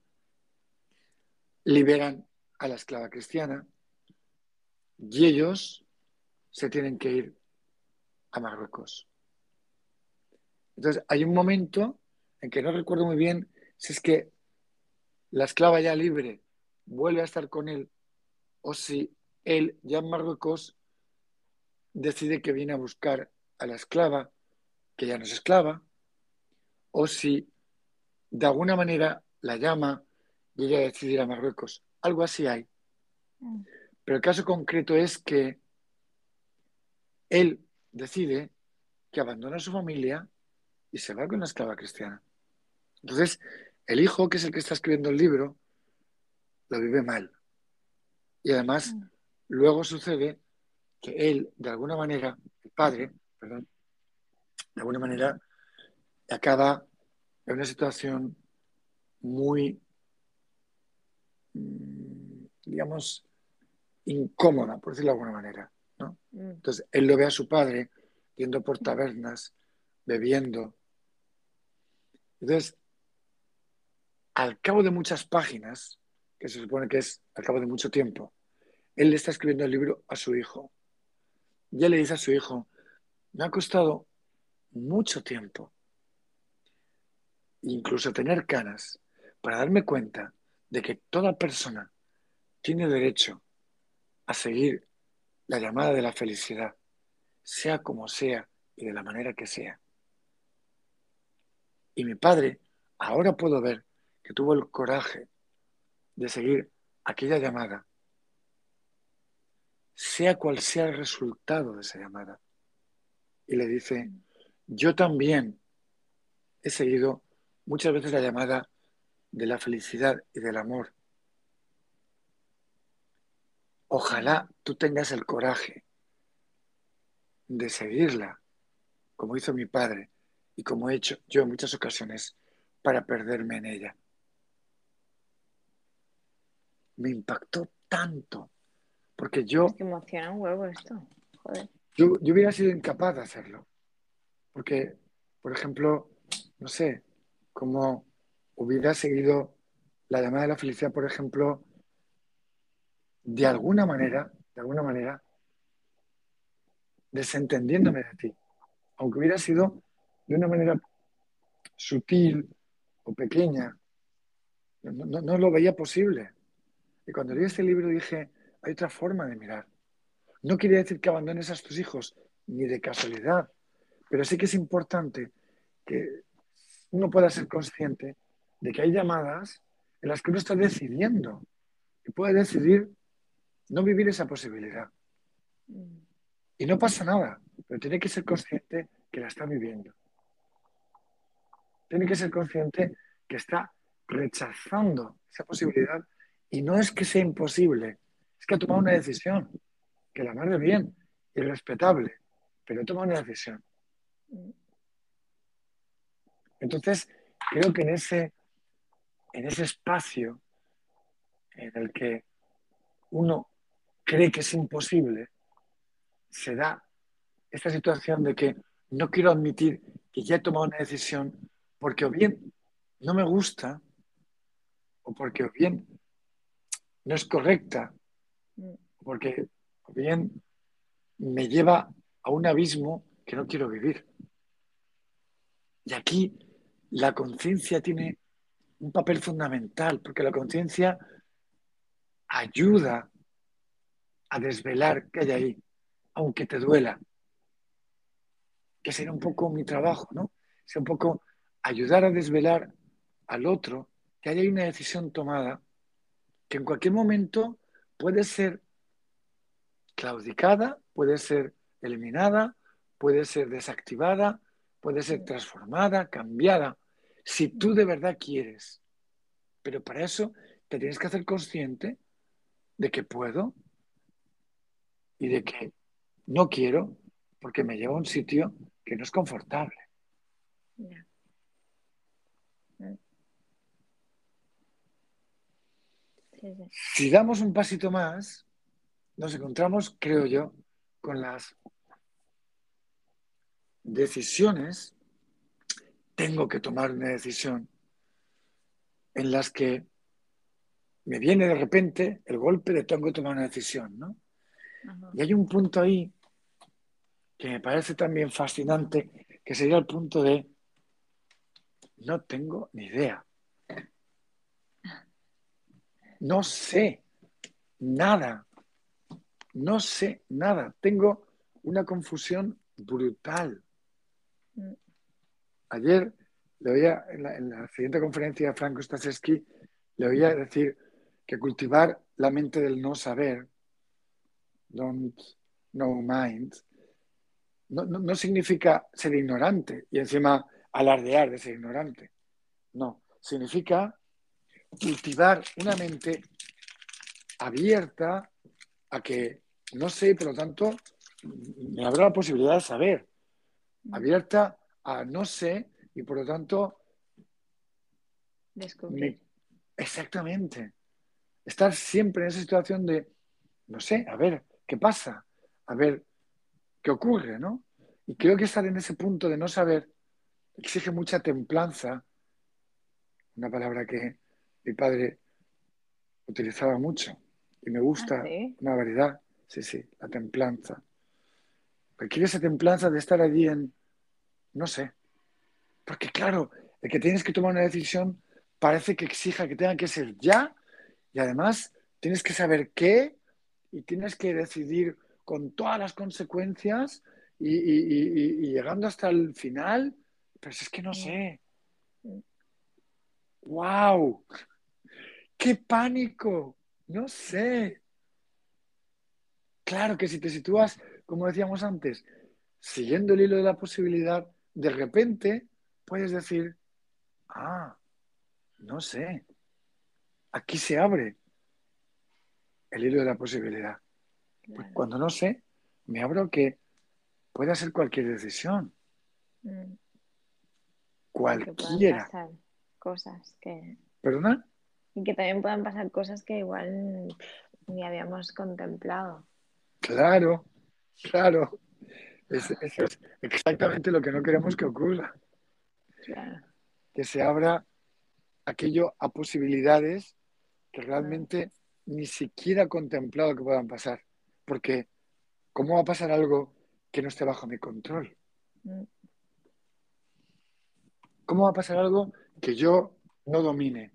liberan a la esclava cristiana y ellos se tienen que ir a Marruecos. Entonces, hay un momento en que no recuerdo muy bien si es que la esclava ya libre vuelve a estar con él o si él ya en Marruecos decide que viene a buscar a la esclava, que ya no es esclava, o si de alguna manera la llama y ella decide ir a Marruecos. Algo así hay. mm. Pero el caso concreto es que él decide que abandona a su familia y se va con la esclava cristiana. Entonces, el hijo, que es el que está escribiendo el libro, lo vive mal. Y además, Mm. luego sucede que él, de alguna manera, el padre, perdón, de alguna manera, acaba en una situación muy, mm, digamos, incómoda, por decirlo de alguna manera. ¿no? Mm. Entonces, él lo ve a su padre yendo por tabernas, bebiendo. Entonces, al cabo de muchas páginas, que se supone que es al cabo de mucho tiempo, él le está escribiendo el libro a su hijo. Ya le dice a su hijo, me ha costado mucho tiempo, incluso tener canas, para darme cuenta de que toda persona tiene derecho a seguir la llamada de la felicidad, sea como sea y de la manera que sea. Y mi padre, ahora puedo ver que tuvo el coraje de seguir aquella llamada, sea cual sea el resultado de esa llamada. Y le dice, yo también he seguido muchas veces la llamada de la felicidad y del amor. Ojalá tú tengas el coraje de seguirla, como hizo mi padre y como he hecho yo en muchas ocasiones para perderme en ella. Me impactó tanto, porque yo, Es que emociona un huevo esto. Joder. yo, yo hubiera sido incapaz de hacerlo. Porque, por ejemplo, no sé, como hubiera seguido la llamada de la felicidad, por ejemplo, de alguna manera, de alguna manera, desentendiéndome de ti, aunque hubiera sido de una manera sutil o pequeña, no, lo veía posible. Y cuando leí este libro dije, hay otra forma de mirar. No quiere decir que abandones a tus hijos, ni de casualidad, pero sí que es importante que uno pueda ser consciente de que hay llamadas en las que uno está decidiendo y puede decidir no vivir esa posibilidad. Y no pasa nada, pero tiene que ser consciente que la está viviendo. Tiene que ser consciente que está rechazando esa posibilidad y no es que sea imposible, es que ha tomado una decisión, que la madre bien y respetable, pero ha tomado una decisión. Entonces, creo que en ese, en ese espacio en el que uno cree que es imposible, se da esta situación de que no quiero admitir que ya he tomado una decisión porque o bien no me gusta o porque o bien no es correcta o porque o bien me lleva a un abismo que no quiero vivir. Y aquí la conciencia tiene un papel fundamental, porque la conciencia ayuda a desvelar qué hay ahí, aunque te duela. Que será un poco mi trabajo, ¿no? Sea un poco ayudar a desvelar al otro que haya una decisión tomada que en cualquier momento puede ser claudicada, puede ser eliminada, puede ser desactivada, puede ser transformada, cambiada, si tú de verdad quieres. Pero para eso te tienes que hacer consciente de que puedo y de que no quiero porque me lleva a un sitio que no es confortable. Si damos un pasito más, nos encontramos, creo yo, con las decisiones, tengo que tomar una decisión en las que me viene de repente el golpe de tengo que tomar una decisión, ¿no? Y hay un punto ahí que me parece también fascinante, que sería el punto de no tengo ni idea. No sé nada. No sé nada. Tengo una confusión brutal. Ayer le oía en la, siguiente conferencia de Franco Stasewski, le oía decir que cultivar la mente del no saber, don't know mind, no, no significa ser ignorante y encima alardear de ser ignorante. No, significa cultivar una mente abierta a que no sé, por lo tanto, me habrá la posibilidad de saber. Abierta a no sé y por lo tanto... Descubrir. Exactamente. Estar siempre en esa situación de, no sé, a ver, ¿qué pasa? A ver, ¿qué ocurre? ¿no? Y creo que estar en ese punto de no saber exige mucha templanza, una palabra que mi padre utilizaba mucho y me gusta ah, una variedad. Sí, sí, la templanza. Requiere esa templanza de estar allí en, no sé, porque claro, el que tienes que tomar una decisión parece que exija que tenga que ser ya y además tienes que saber qué y tienes que decidir con todas las consecuencias y, llegando hasta el final, pero es que no sé. ¡Wow! ¡Qué pánico! No sé. Claro que si te sitúas, como decíamos antes, siguiendo el hilo de la posibilidad, de repente puedes decir, ah, no sé, aquí se abre el hilo de la posibilidad. Pues cuando no sé, me abro que pueda ser cualquier decisión. Mm. Cualquiera. cosas que... ¿Perdona? Y que también puedan pasar cosas que igual ni habíamos contemplado. Claro, claro. Eso es exactamente lo que no queremos que ocurra. que se abra aquello a posibilidades que realmente ni siquiera he contemplado que puedan pasar. Porque, ¿cómo va a pasar algo que no esté bajo mi control? Mm. ¿Cómo va a pasar algo que yo no domine,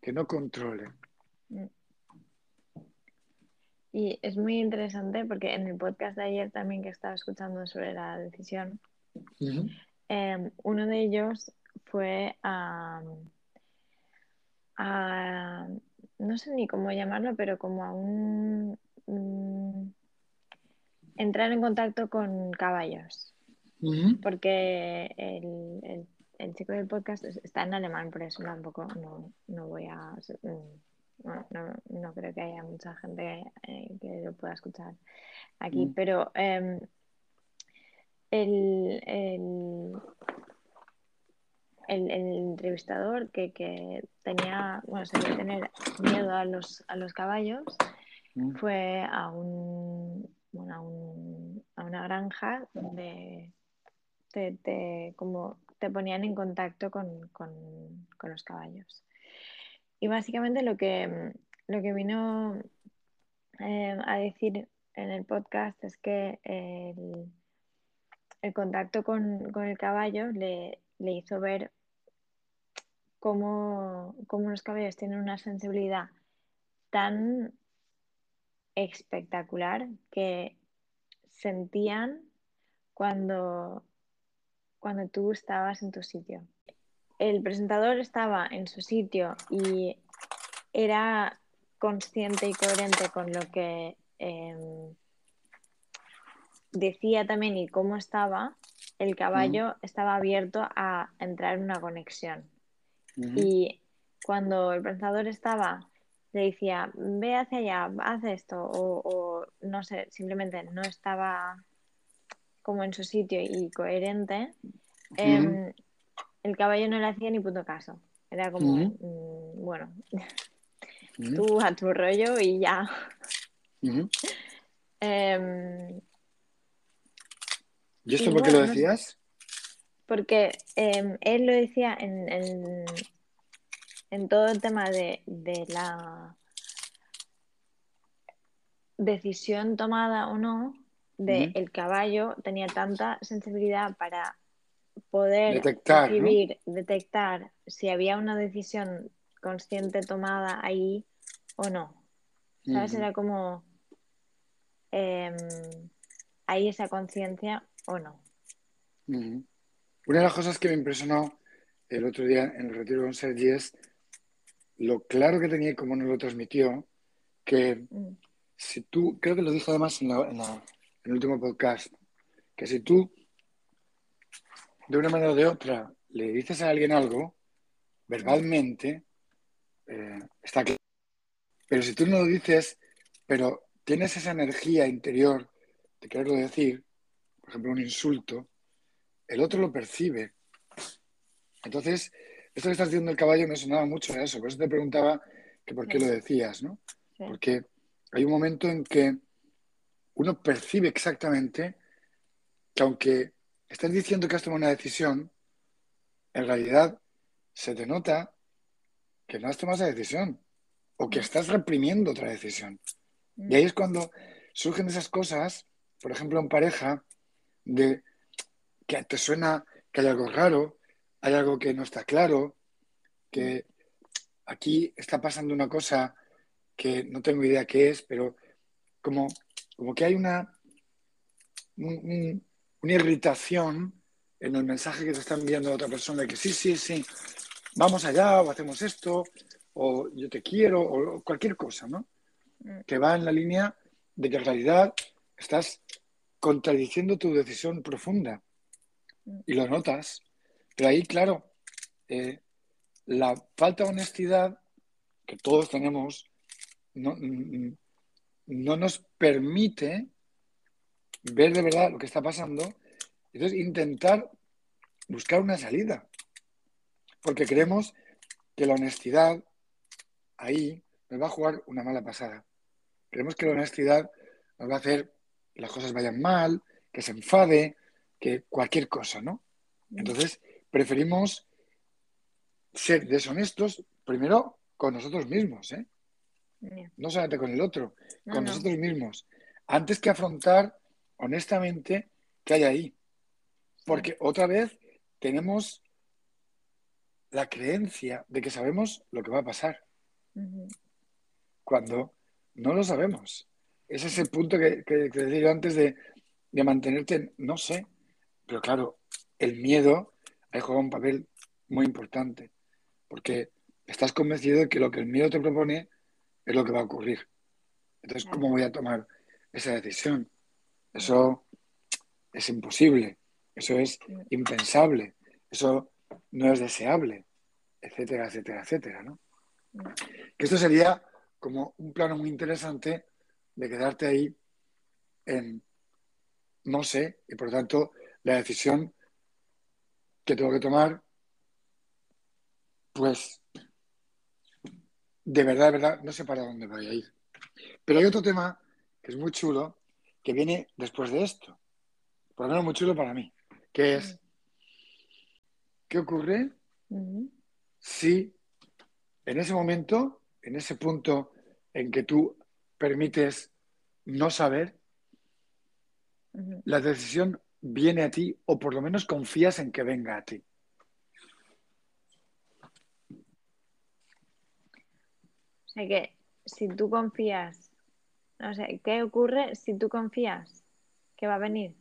que no controle? Y es muy interesante porque en el podcast de ayer también que estaba escuchando sobre la decisión, em, uno de ellos fue a, no sé ni cómo llamarlo, pero como a un mm, entrar en contacto con caballos. Porque el, el, chico del podcast está en alemán, por eso tampoco no, no voy a... No, no, creo que haya mucha gente eh, que lo pueda escuchar aquí, pero em, el, el, entrevistador que, tenía, bueno, se tener miedo a los, a los caballos, mm. fue a un, bueno, a, un, a una granja donde te, como te ponían en contacto con, los caballos. Y básicamente lo que, lo que vino eh, a decir en el podcast es que el, el contacto con, el caballo le, le hizo ver cómo, los caballos tienen una sensibilidad tan espectacular que sentían cuando, cuando tú estabas en tu sitio. El presentador estaba en su sitio y era consciente y coherente con lo que em, decía también y cómo estaba, el caballo estaba abierto a entrar en una conexión. Y cuando el pensador estaba, le decía, ve hacia allá, haz esto, o, no sé, simplemente no estaba como en su sitio y coherente, em, el caballo no le hacía ni punto caso. Era como, mm, bueno, tú a tu rollo y ya. Em, ¿Y esto por qué lo decías? Porque em, él lo decía en, en, todo el tema de, la decisión tomada o no de el caballo tenía tanta sensibilidad para poder detectar, detectar si había una decisión consciente tomada ahí o no. ¿Sabes? Era como eh, hay esa conciencia o no. Una de las cosas que me impresionó el otro día en el retiro con Sergi es lo claro que tenía y cómo nos lo transmitió, que mm. si tú, creo que lo dijo además en, el último podcast, que si tú de una manera o de otra le dices a alguien algo, verbalmente, eh, está claro. Pero si tú no lo dices, pero tienes esa energía interior de quererlo decir, por ejemplo, un insulto, el otro lo percibe. Entonces, esto que estás diciendo el caballo me sonaba mucho a eso, por eso te preguntaba que por qué lo decías, ¿no? Porque hay un momento en que uno percibe exactamente que aunque estás diciendo que has tomado una decisión, en realidad se te nota que no has tomado esa decisión o que estás reprimiendo otra decisión. Y ahí es cuando surgen esas cosas, por ejemplo, en pareja, de que te suena que hay algo raro, hay algo que no está claro, que aquí está pasando una cosa que no tengo idea qué es, pero como, como que hay una, una irritación en el mensaje que te está enviando la otra persona de que sí, sí, sí, vamos allá o hacemos esto o yo te quiero o cualquier cosa, ¿no? Mm. Que va en la línea de que en realidad estás contradiciendo tu decisión profunda y lo notas. Pero ahí, claro, eh, la falta de honestidad que todos tenemos no, no, nos permite ver de verdad lo que está pasando. Entonces, intentar buscar una salida. Porque creemos que la honestidad ahí nos va a jugar una mala pasada. Creemos que la honestidad nos va a hacer que las cosas vayan mal, que se enfade, que cualquier cosa, ¿no? Entonces, preferimos ser deshonestos primero con nosotros mismos, ¿eh? No solamente con el otro, No, con no. nosotros mismos, antes que afrontar honestamente qué hay ahí. Porque otra vez tenemos la creencia de que sabemos lo que va a pasar, cuando no lo sabemos. Ese es el punto que, que, que decía yo antes de, de mantenerte, en, no sé, pero claro, el miedo ahí juega un papel muy importante, porque estás convencido de que lo que el miedo te propone es lo que va a ocurrir. Entonces. ¿cómo voy a tomar esa decisión? Eso es imposible, eso es impensable, eso no es deseable, etcétera, etcétera, etcétera, ¿no? Que esto sería como un plano muy interesante de quedarte ahí en no sé, y por lo tanto la decisión que tengo que tomar, pues de verdad, de verdad, no sé para dónde voy a ir. Pero hay otro tema que es muy chulo, que viene después de esto, por lo menos muy chulo para mí, que es, ¿qué ocurre si en ese momento, en ese punto en que tú permites no saber, la decisión viene a ti o por lo menos confías en que venga a ti? O sea que si tú confías, o sea, ¿qué ocurre si tú confías que va a venir?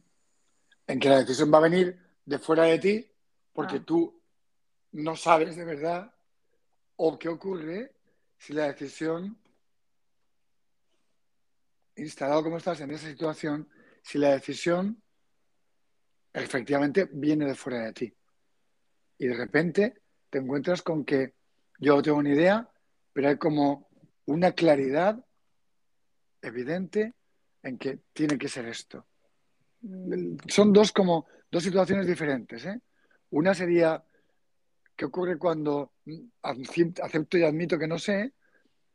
En que la decisión va a venir de fuera de ti porque Ah. tú no sabes de verdad o qué ocurre si la decisión, instalado como estás en esa situación, si la decisión efectivamente viene de fuera de ti. Y de repente te encuentras con que yo tengo ni idea, pero hay como una claridad evidente en que tiene que ser esto. Mm, Son dos como dos situaciones diferentes, ¿eh? Una sería qué ocurre cuando acep- acepto y admito que no sé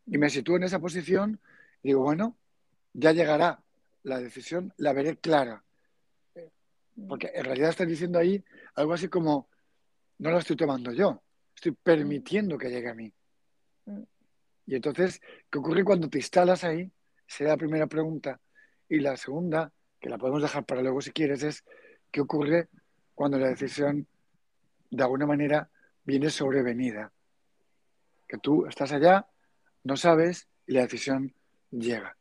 y me sitúo en esa posición y digo, bueno, ya llegará la decisión, la veré clara. Porque en realidad estás diciendo ahí algo así como, no la estoy tomando yo, estoy permitiendo que llegue a mí. Mm. Y entonces, ¿qué ocurre cuando te instalas ahí? Será la primera pregunta. Y la segunda, que la podemos dejar para luego si quieres, es ¿qué ocurre cuando la decisión de alguna manera viene sobrevenida? Que tú estás allá, no sabes y la decisión llega.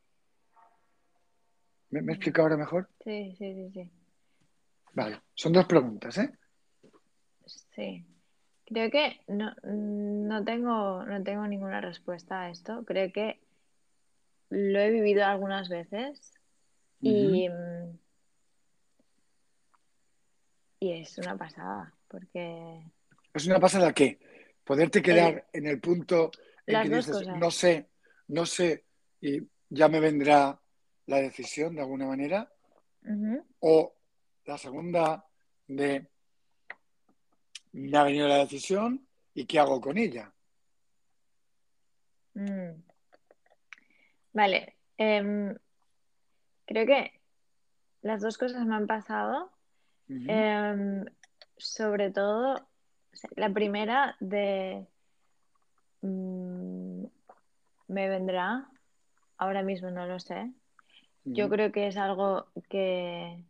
¿Me, me explico ahora mejor? Sí, sí, sí, sí. Vale, son dos preguntas, ¿eh? Sí. Creo que no, no tengo, no tengo ninguna respuesta a esto. Creo que lo he vivido algunas veces y, y es una pasada, porque Es una pasada que poderte quedar en el punto en que dices, cosas. no sé, no sé, y ya me vendrá la decisión de alguna manera, o la segunda de me ha venido la decisión y qué hago con ella. mm. Vale. em, creo que las dos cosas me han pasado. Em, sobre todo, o sea, la primera de mm, me vendrá, ahora mismo no lo sé. Yo creo que es algo que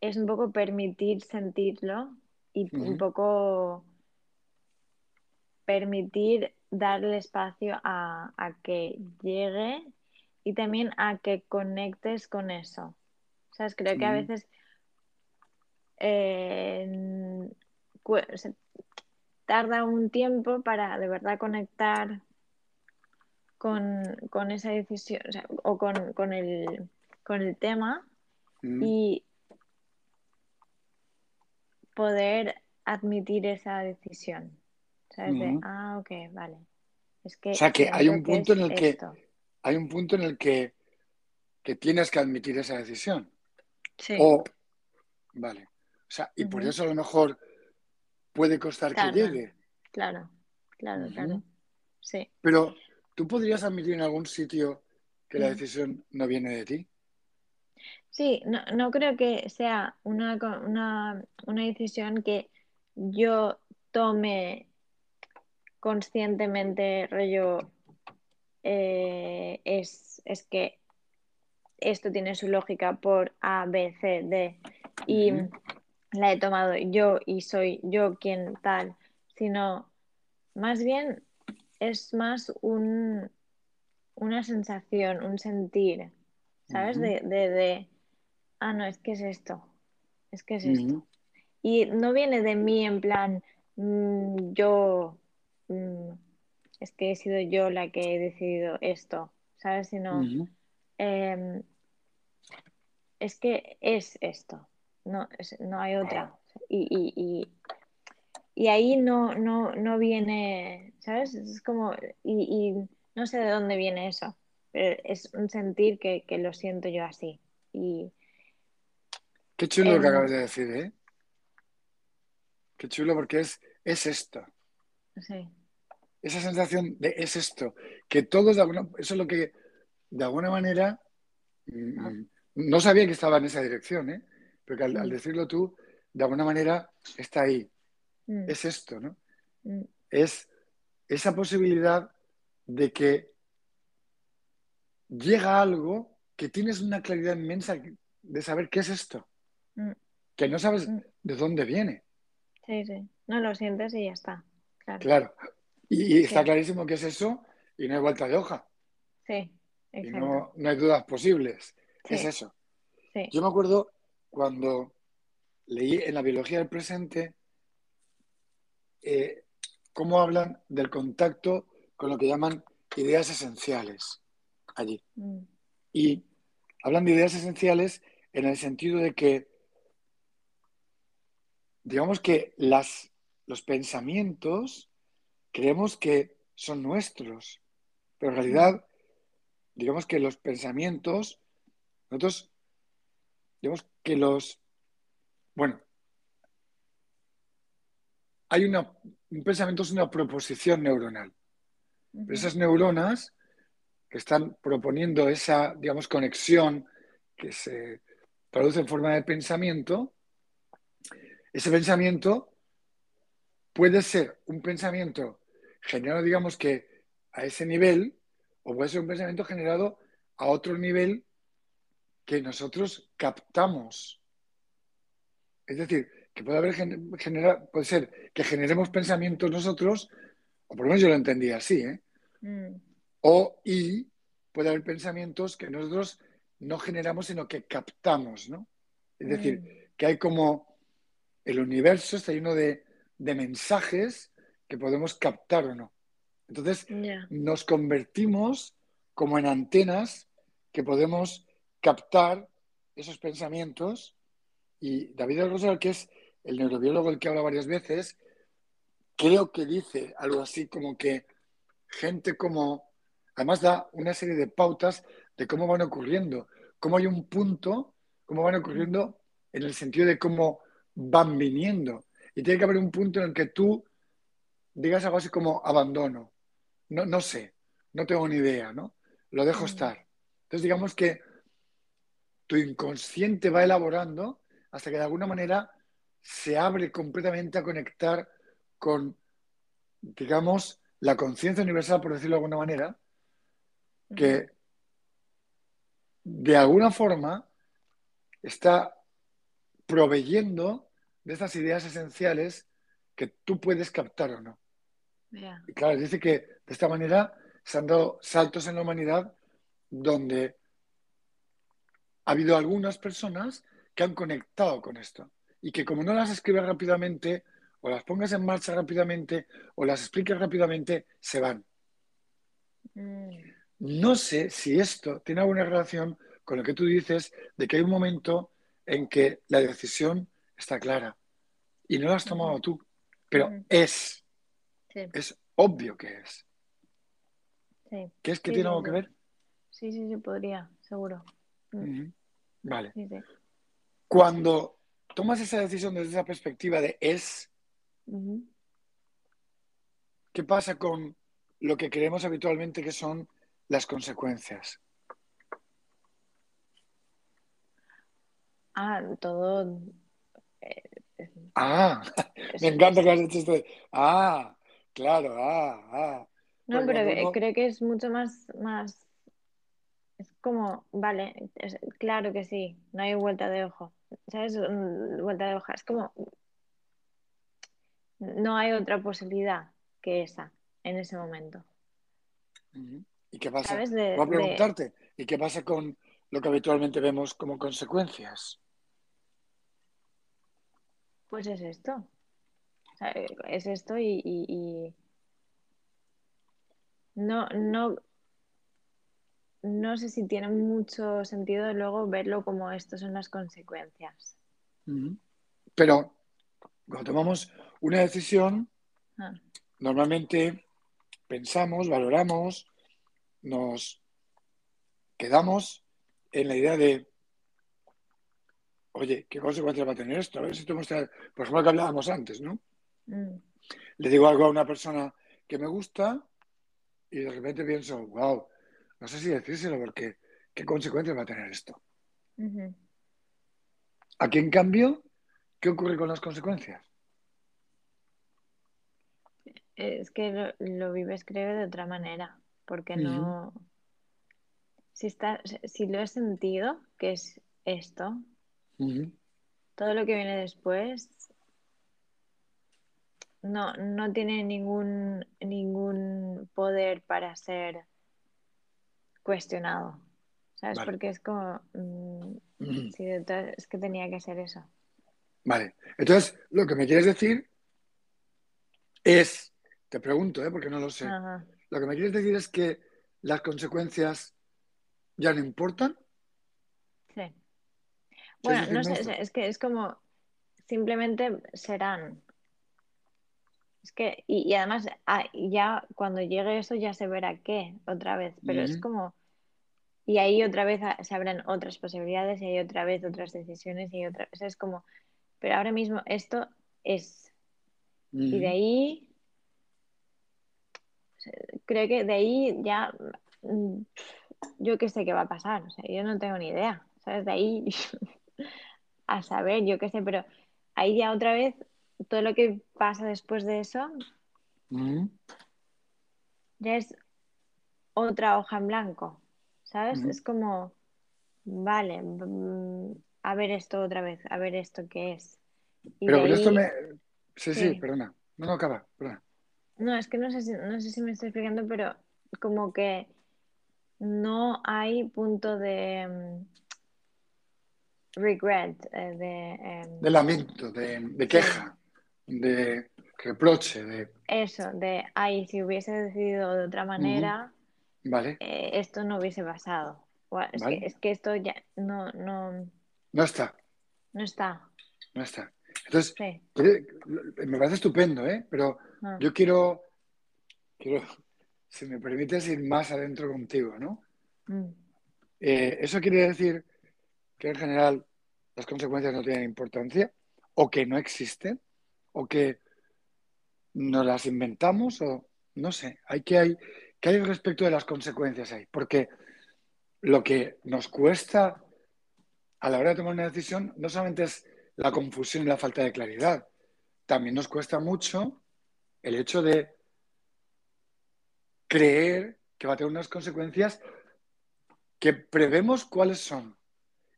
es un poco permitir sentirlo y un poco permitir darle espacio a, a que llegue y también a que conectes con eso. ¿Sabes? Creo que a veces eh, tarda un tiempo para de verdad conectar con, con esa decisión o, sea, o con, con el, con el tema Ujú. y poder admitir esa decisión. ¿Sabes? De, Ujú. ah, ok, vale. Es que O sea, que hay un punto en el que hay un punto en el que, que tienes que admitir esa decisión. Sí, O, vale. O sea, y por eso a lo mejor puede costar que llegue. claro, claro, claro. Sí. Pero, ¿tú podrías admitir en algún sitio que la decisión no viene de ti? Sí, no, no creo que sea una, una, una decisión que yo tome conscientemente rollo eh, es, es, que esto tiene su lógica por A, B, C, D y la he tomado yo y soy yo quien tal, sino más bien es más un, una sensación, un sentir, ¿sabes? de, de, de, ah, no, es que es esto, es que es esto. Y no viene de mí en plan, mm, yo, mm, es que he sido yo la que he decidido esto, ¿sabes? Sino, em, es que es esto, no, no hay otra. Y, y, y, ahí no, no, no viene, ¿sabes? Es como, y, no sé de dónde viene eso, pero es un sentir que, que lo siento yo así. Y, Qué chulo lo que acabas de decir, ¿eh? Qué chulo porque es, es esto. Sí. Esa sensación de es esto. Que todos, de alguna, eso es lo que, de alguna manera, mm, ah. no sabía que estaba en esa dirección, ¿eh? Pero al, mm. decirlo tú, de alguna manera está ahí. Mm. Es esto, ¿no? Es esa posibilidad de que llega algo que tienes una claridad inmensa de saber qué es esto. Que no sabes de dónde viene. Sí, sí. No lo sientes y ya está. Claro. Y, está clarísimo que es eso y no hay vuelta de hoja. Sí, exacto. no, hay dudas posibles. Es eso. Yo me acuerdo cuando leí en la biología del presente eh, cómo hablan del contacto con lo que llaman ideas esenciales allí. Mm. Y hablan de ideas esenciales en el sentido de que digamos que las, los pensamientos creemos que son nuestros, pero en realidad, digamos que los pensamientos, nosotros, digamos que los, bueno, hay una, un pensamiento es una proposición neuronal. esas neuronas que están proponiendo esa, digamos, conexión que se traduce en forma de pensamiento, ese pensamiento puede ser un pensamiento generado, digamos que a ese nivel, o puede ser un pensamiento generado a otro nivel que nosotros captamos. Es decir, que puede haber generar, puede ser que generemos pensamientos nosotros, o por lo menos yo lo entendí así, ¿eh? Mm. O y puede haber pensamientos que nosotros no generamos, sino que captamos, ¿no? Es decir, mm. que hay como el universo está lleno de, mensajes que podemos captar o no. Entonces, nos convertimos como en antenas que podemos captar esos pensamientos. Y David Rosal, que es el neurobiólogo del que habla varias veces, creo que dice algo así como que gente como, además da una serie de pautas de cómo van ocurriendo, cómo hay un punto, cómo van ocurriendo en el sentido de cómo van viniendo. Y tiene que haber un punto en el que tú digas algo así como abandono. No, no sé, no tengo ni idea, ¿no? Lo dejo mm. estar. Entonces, digamos que tu inconsciente va elaborando hasta que de alguna manera se abre completamente a conectar con, digamos, la conciencia universal, por decirlo de alguna manera, que de alguna forma está proveyendo de estas ideas esenciales que tú puedes captar o no. Y claro, dice que de esta manera se han dado saltos en la humanidad donde ha habido algunas personas que han conectado con esto y que como no las escribes rápidamente o las pongas en marcha rápidamente o las expliques rápidamente, se van. Mm. No sé si esto tiene alguna relación con lo que tú dices de que hay un momento en que la decisión está clara. Y no la has tomado tú, pero es. Es obvio que es. Sí. ¿Qué es que tiene algo que ver? Sí, sí, sí, podría, seguro. Mm. Vale. Cuando tomas esa decisión desde esa perspectiva de es, ¿qué pasa con lo que creemos habitualmente que son las consecuencias? Ah, todo Ah, me encanta que has hecho esto. Ah, claro, ah, ah. No, pero creo que es mucho más, más. Es como, vale, claro que sí, no hay vuelta de ojo. ¿Sabes? Vuelta de hoja. Es como. No hay otra posibilidad que esa en ese momento. ¿Y qué pasa? Voy a preguntarte, ¿y qué pasa con lo que habitualmente vemos como consecuencias? Pues es esto. Es esto y, No, no, no sé si tiene mucho sentido luego verlo como esto son las consecuencias. Pero cuando tomamos una decisión, ah. normalmente pensamos, valoramos, nos quedamos en la idea de, oye, ¿qué consecuencias va a tener esto? A ver si por ejemplo, que hablábamos antes, ¿no? Mm. Le digo algo a una persona que me gusta y de repente pienso, wow, no sé si decírselo porque ¿qué consecuencias va a tener esto? Aquí, en cambio, ¿qué ocurre con las consecuencias? Es que lo, vives, creo, de otra manera, porque no... Si, está, si lo he sentido, que es esto, todo lo que viene después no, no tiene ningún, ningún poder para ser cuestionado. ¿Sabes? Porque es como. Mm, es que tenía que ser eso. Vale. Entonces, lo que me quieres decir es te pregunto, ¿eh? porque no lo sé. Lo que me quieres decir es que las consecuencias ya no importan. Sí. Bueno, no sé, es que es como simplemente serán. Es que, y, además, ah, ya cuando llegue eso ya se verá qué otra vez, pero es como. Y ahí otra vez se abren otras posibilidades y hay otra vez otras decisiones y otra vez. es como. Pero ahora mismo esto es. Y de ahí creo que de ahí ya mm, yo qué sé qué va a pasar, o sea, yo no tengo ni idea, ¿sabes? De ahí a saber, yo qué sé, pero ahí ya otra vez todo lo que pasa después de eso mm. ya es otra hoja en blanco, ¿sabes? Mm. Es como, vale, a ver esto otra vez, a ver esto qué es. pero esto me... Sí, sí, perdona. No, no, acaba, perdona. No, es que no sé si, no sé si me estoy explicando, pero como que no hay punto de mm, regret, eh, de, em, de lamento, de, queja, de reproche, de... Eso, de, ay, si hubiese decidido de otra manera, vale. Eh, esto no hubiese pasado. Es, que, es que esto ya no, no... No está. No está. No está. Entonces, me parece estupendo, ¿eh? Pero ah. yo quiero, quiero, si me permites, ir más adentro contigo, ¿no? Mm. Eh, ¿Eso quiere decir que en general las consecuencias no tienen importancia? ¿O que no existen? ¿O que nos las inventamos? O no sé, hay que hay, ¿qué hay respecto de las consecuencias ahí? Porque lo que nos cuesta a la hora de tomar una decisión no solamente es la confusión y la falta de claridad. También nos cuesta mucho el hecho de creer que va a tener unas consecuencias que prevemos cuáles son.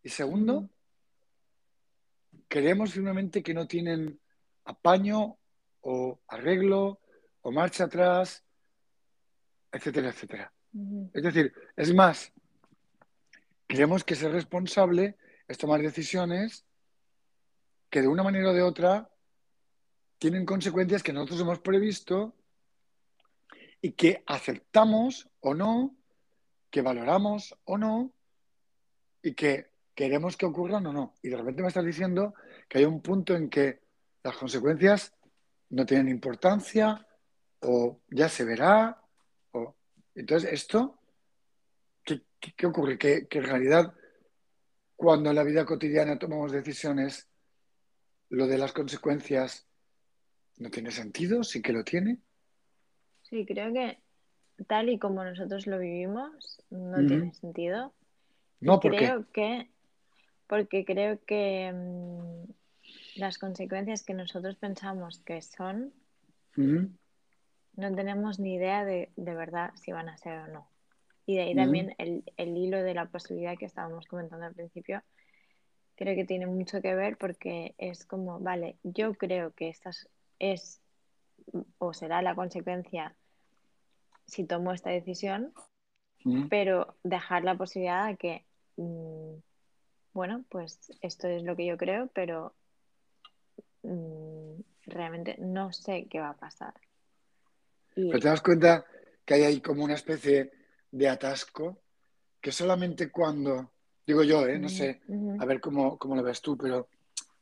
Y segundo, creemos firmemente que no tienen apaño o arreglo o marcha atrás, etcétera, etcétera. Es decir, es más, creemos que ser responsable es tomar decisiones que de una manera o de otra tienen consecuencias que nosotros hemos previsto y que aceptamos o no, que valoramos o no, y que queremos que ocurran o no. Y de repente me estás diciendo que hay un punto en que las consecuencias no tienen importancia o ya se verá. O... Entonces, esto, ¿qué, ocurre? Que, que en realidad, cuando en la vida cotidiana tomamos decisiones lo de las consecuencias no tiene sentido, sí que lo tiene. Sí, creo que tal y como nosotros lo vivimos, no tiene sentido. No, porque creo que porque creo que mm, las consecuencias que nosotros pensamos que son, no tenemos ni idea de, de verdad si van a ser o no. Y de ahí también el, el hilo de la posibilidad que estábamos comentando al principio, creo que tiene mucho que ver porque es como, vale, yo creo que esta es, o será la consecuencia si tomo esta decisión, pero dejar la posibilidad de que, mm, bueno, pues esto es lo que yo creo, pero mm, realmente no sé qué va a pasar. Pero te das cuenta que hay ahí como una especie de atasco que solamente cuando, digo yo, ¿eh? no mm, sé, a ver cómo, cómo lo ves tú, pero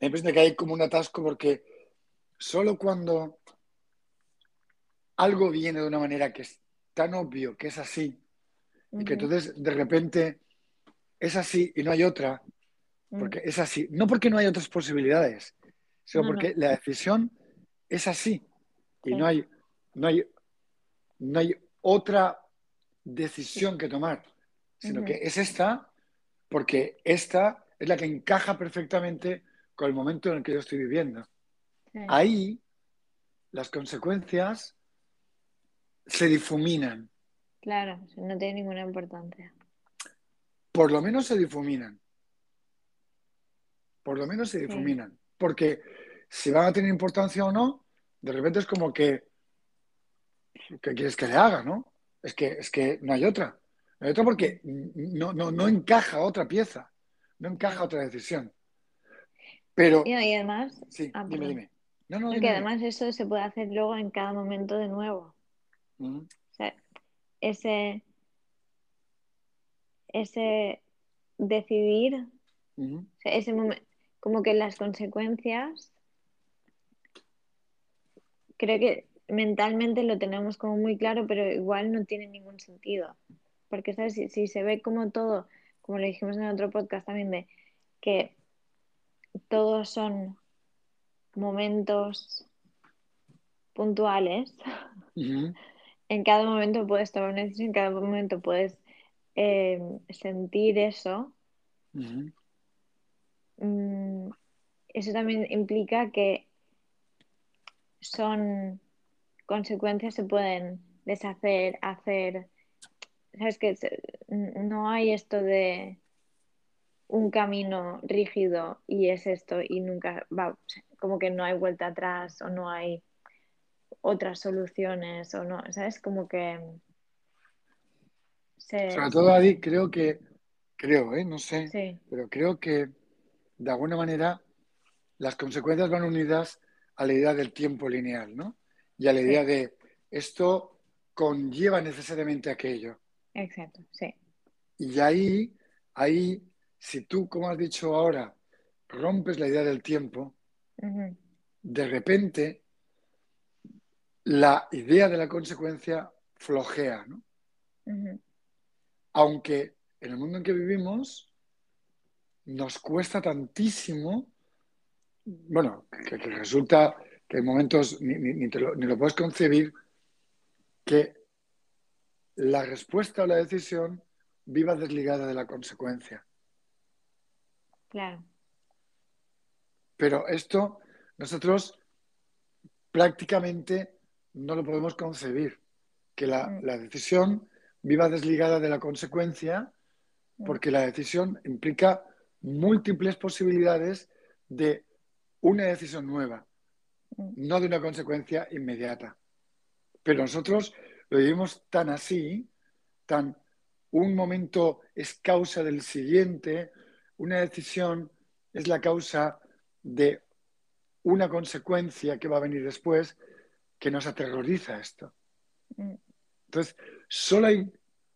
me parece que hay como un atasco porque solo cuando algo viene de una manera que es tan obvio que es así, y que entonces de repente es así y no hay otra, mm, porque es así, no porque no hay otras posibilidades, sino no, no, porque la decisión es así. Y no hay, no hay, no hay otra decisión que tomar, sino que es esta porque esta es la que encaja perfectamente con el momento en el que yo estoy viviendo. sí, Ahí las consecuencias se difuminan, claro, no tiene ninguna importancia. por lo menos se difuminan, por lo menos se difuminan, porque si van a tener importancia o no, de repente es como que, ¿qué quieres que le haga, no? Es que, es que no hay otra. No hay otra porque no, no, no encaja otra pieza, no encaja otra decisión. Pero, y además, sí, ah, dime, dime. No, no, no, dime, que dime. además eso se puede hacer luego en cada momento de nuevo. O sea, ese, ese decidir, o sea, ese momento, como que las consecuencias, creo que mentalmente lo tenemos como muy claro, pero igual no tiene ningún sentido. Porque, ¿sabes? Si, si se ve como todo, como lo dijimos en otro podcast también, de que todos son momentos puntuales, en cada momento puedes tomar una decisión, en cada momento puedes eh, sentir eso. Mm, eso también implica que son consecuencias se pueden deshacer, hacer. Sabes que se- no hay esto de un camino rígido y es esto y nunca va, como que no hay vuelta atrás o no hay otras soluciones o no, ¿sabes? Como que se, Sobre todo, Adi, creo que, creo, ¿eh? No sé, sí, pero creo que de alguna manera las consecuencias van unidas a la idea del tiempo lineal, ¿no? Y a la idea de esto conlleva necesariamente aquello. exacto, sí. Y ahí, ahí, si tú, como has dicho ahora, rompes la idea del tiempo, de repente la idea de la consecuencia flojea, ¿no? Aunque en el mundo en que vivimos nos cuesta tantísimo, bueno, que, que resulta que en momentos ni, ni- ni te lo, ni lo puedes concebir, que la respuesta o la decisión viva desligada de la consecuencia. claro. Pero esto nosotros prácticamente no lo podemos concebir, que la, Mm, la decisión viva desligada de la consecuencia, porque la decisión implica múltiples posibilidades de una decisión nueva, no de una consecuencia inmediata. Pero nosotros lo vivimos tan así, tan un momento es causa del siguiente, una decisión es la causa de una consecuencia que va a venir después, que nos aterroriza esto. Entonces, solo hay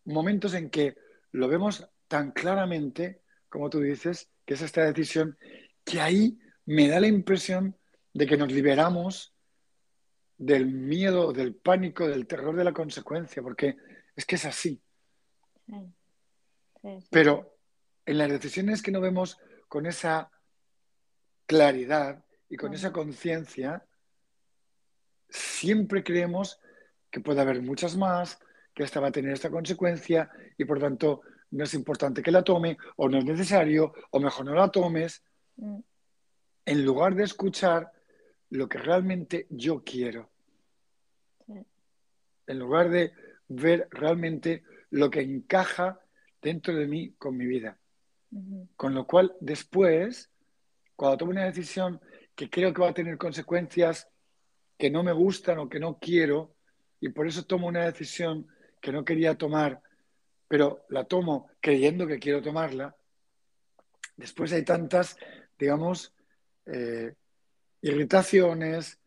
momentos en que lo vemos tan claramente, como tú dices, que es esta decisión, que ahí me da la impresión de que nos liberamos del miedo, del pánico, del terror de la consecuencia, porque es que es así. sí, sí, sí, sí. Pero en las decisiones que no vemos con esa claridad y con esa conciencia, siempre creemos que puede haber muchas más, que esta va a tener esta consecuencia y por tanto no es importante que la tome o no es necesario o mejor no la tomes. mm. en lugar de escuchar lo que realmente yo quiero. En lugar de ver realmente lo que encaja dentro de mí con mi vida. Con lo cual, después, cuando tomo una decisión que creo que va a tener consecuencias que no me gustan o que no quiero, y por eso tomo una decisión que no quería tomar, pero la tomo creyendo que quiero tomarla, después hay tantas, digamos, eh, irritaciones,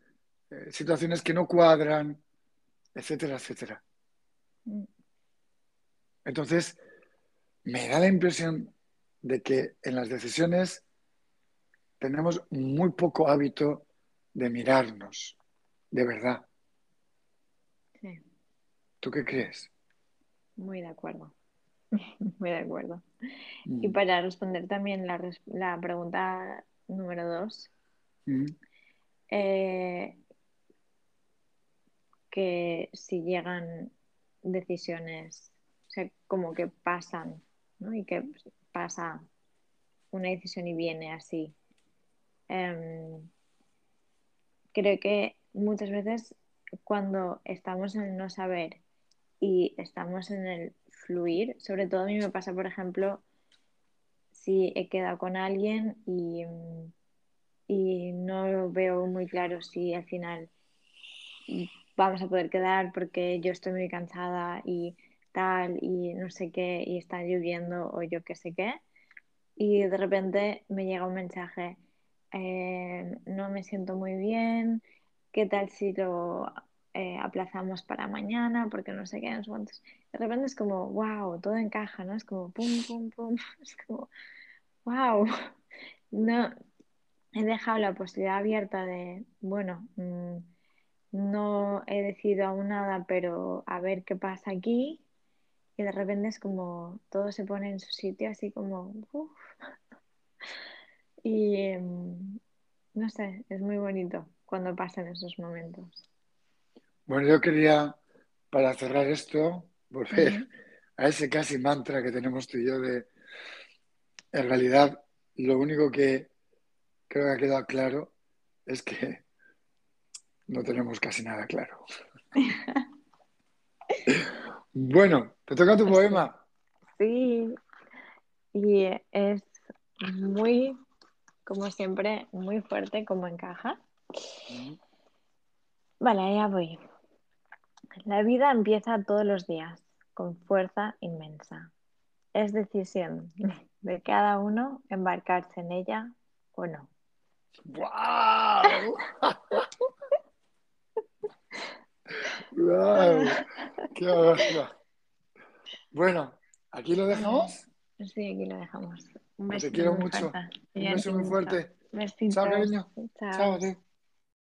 eh, situaciones que no cuadran, etcétera, etcétera. Entonces, me da la impresión de que en las decisiones tenemos muy poco hábito de mirarnos, de verdad. Sí. ¿Tú qué crees? Muy de acuerdo. Muy de acuerdo. Y mm. para responder también la, la pregunta número dos, mm. eh, que si llegan decisiones, o sea, como que pasan, ¿no? Y que pasa una decisión y viene así. Em, creo que muchas veces cuando estamos en el no saber y estamos en el fluir, sobre todo a mí me pasa, por ejemplo, si he quedado con alguien y, y no veo muy claro si al final vamos a poder quedar porque yo estoy muy cansada y tal y no sé qué y está lloviendo o yo qué sé qué. Y de repente me llega un mensaje eh, no me siento muy bien qué tal si lo eh, aplazamos para mañana porque no sé qué no de repente es como wow todo encaja no es como pum pum pum es como wow no he dejado la posibilidad abierta de bueno mm, no he decidido aún nada, pero a ver qué pasa aquí. Y de repente es como todo se pone en su sitio, así como... Y em, no sé, es muy bonito cuando pasan esos momentos. Bueno, yo quería, para cerrar esto, volver a ese casi mantra que tenemos tú y yo de, en realidad, lo único que creo que ha quedado claro es que no tenemos casi nada claro. bueno, te toca tu poema. Sí, y es muy, como siempre, muy fuerte como encaja. Vale, ya voy. La vida empieza todos los días con fuerza inmensa. Es decisión de cada uno embarcarse en ella o no. ¡Wow! ¡Wow! ¡Qué Bueno, ¿aquí lo dejamos? Sí, aquí lo dejamos. Un beso. Te quiero mucho. Un beso muy fuerte. Chao, cariño. Chao. Chao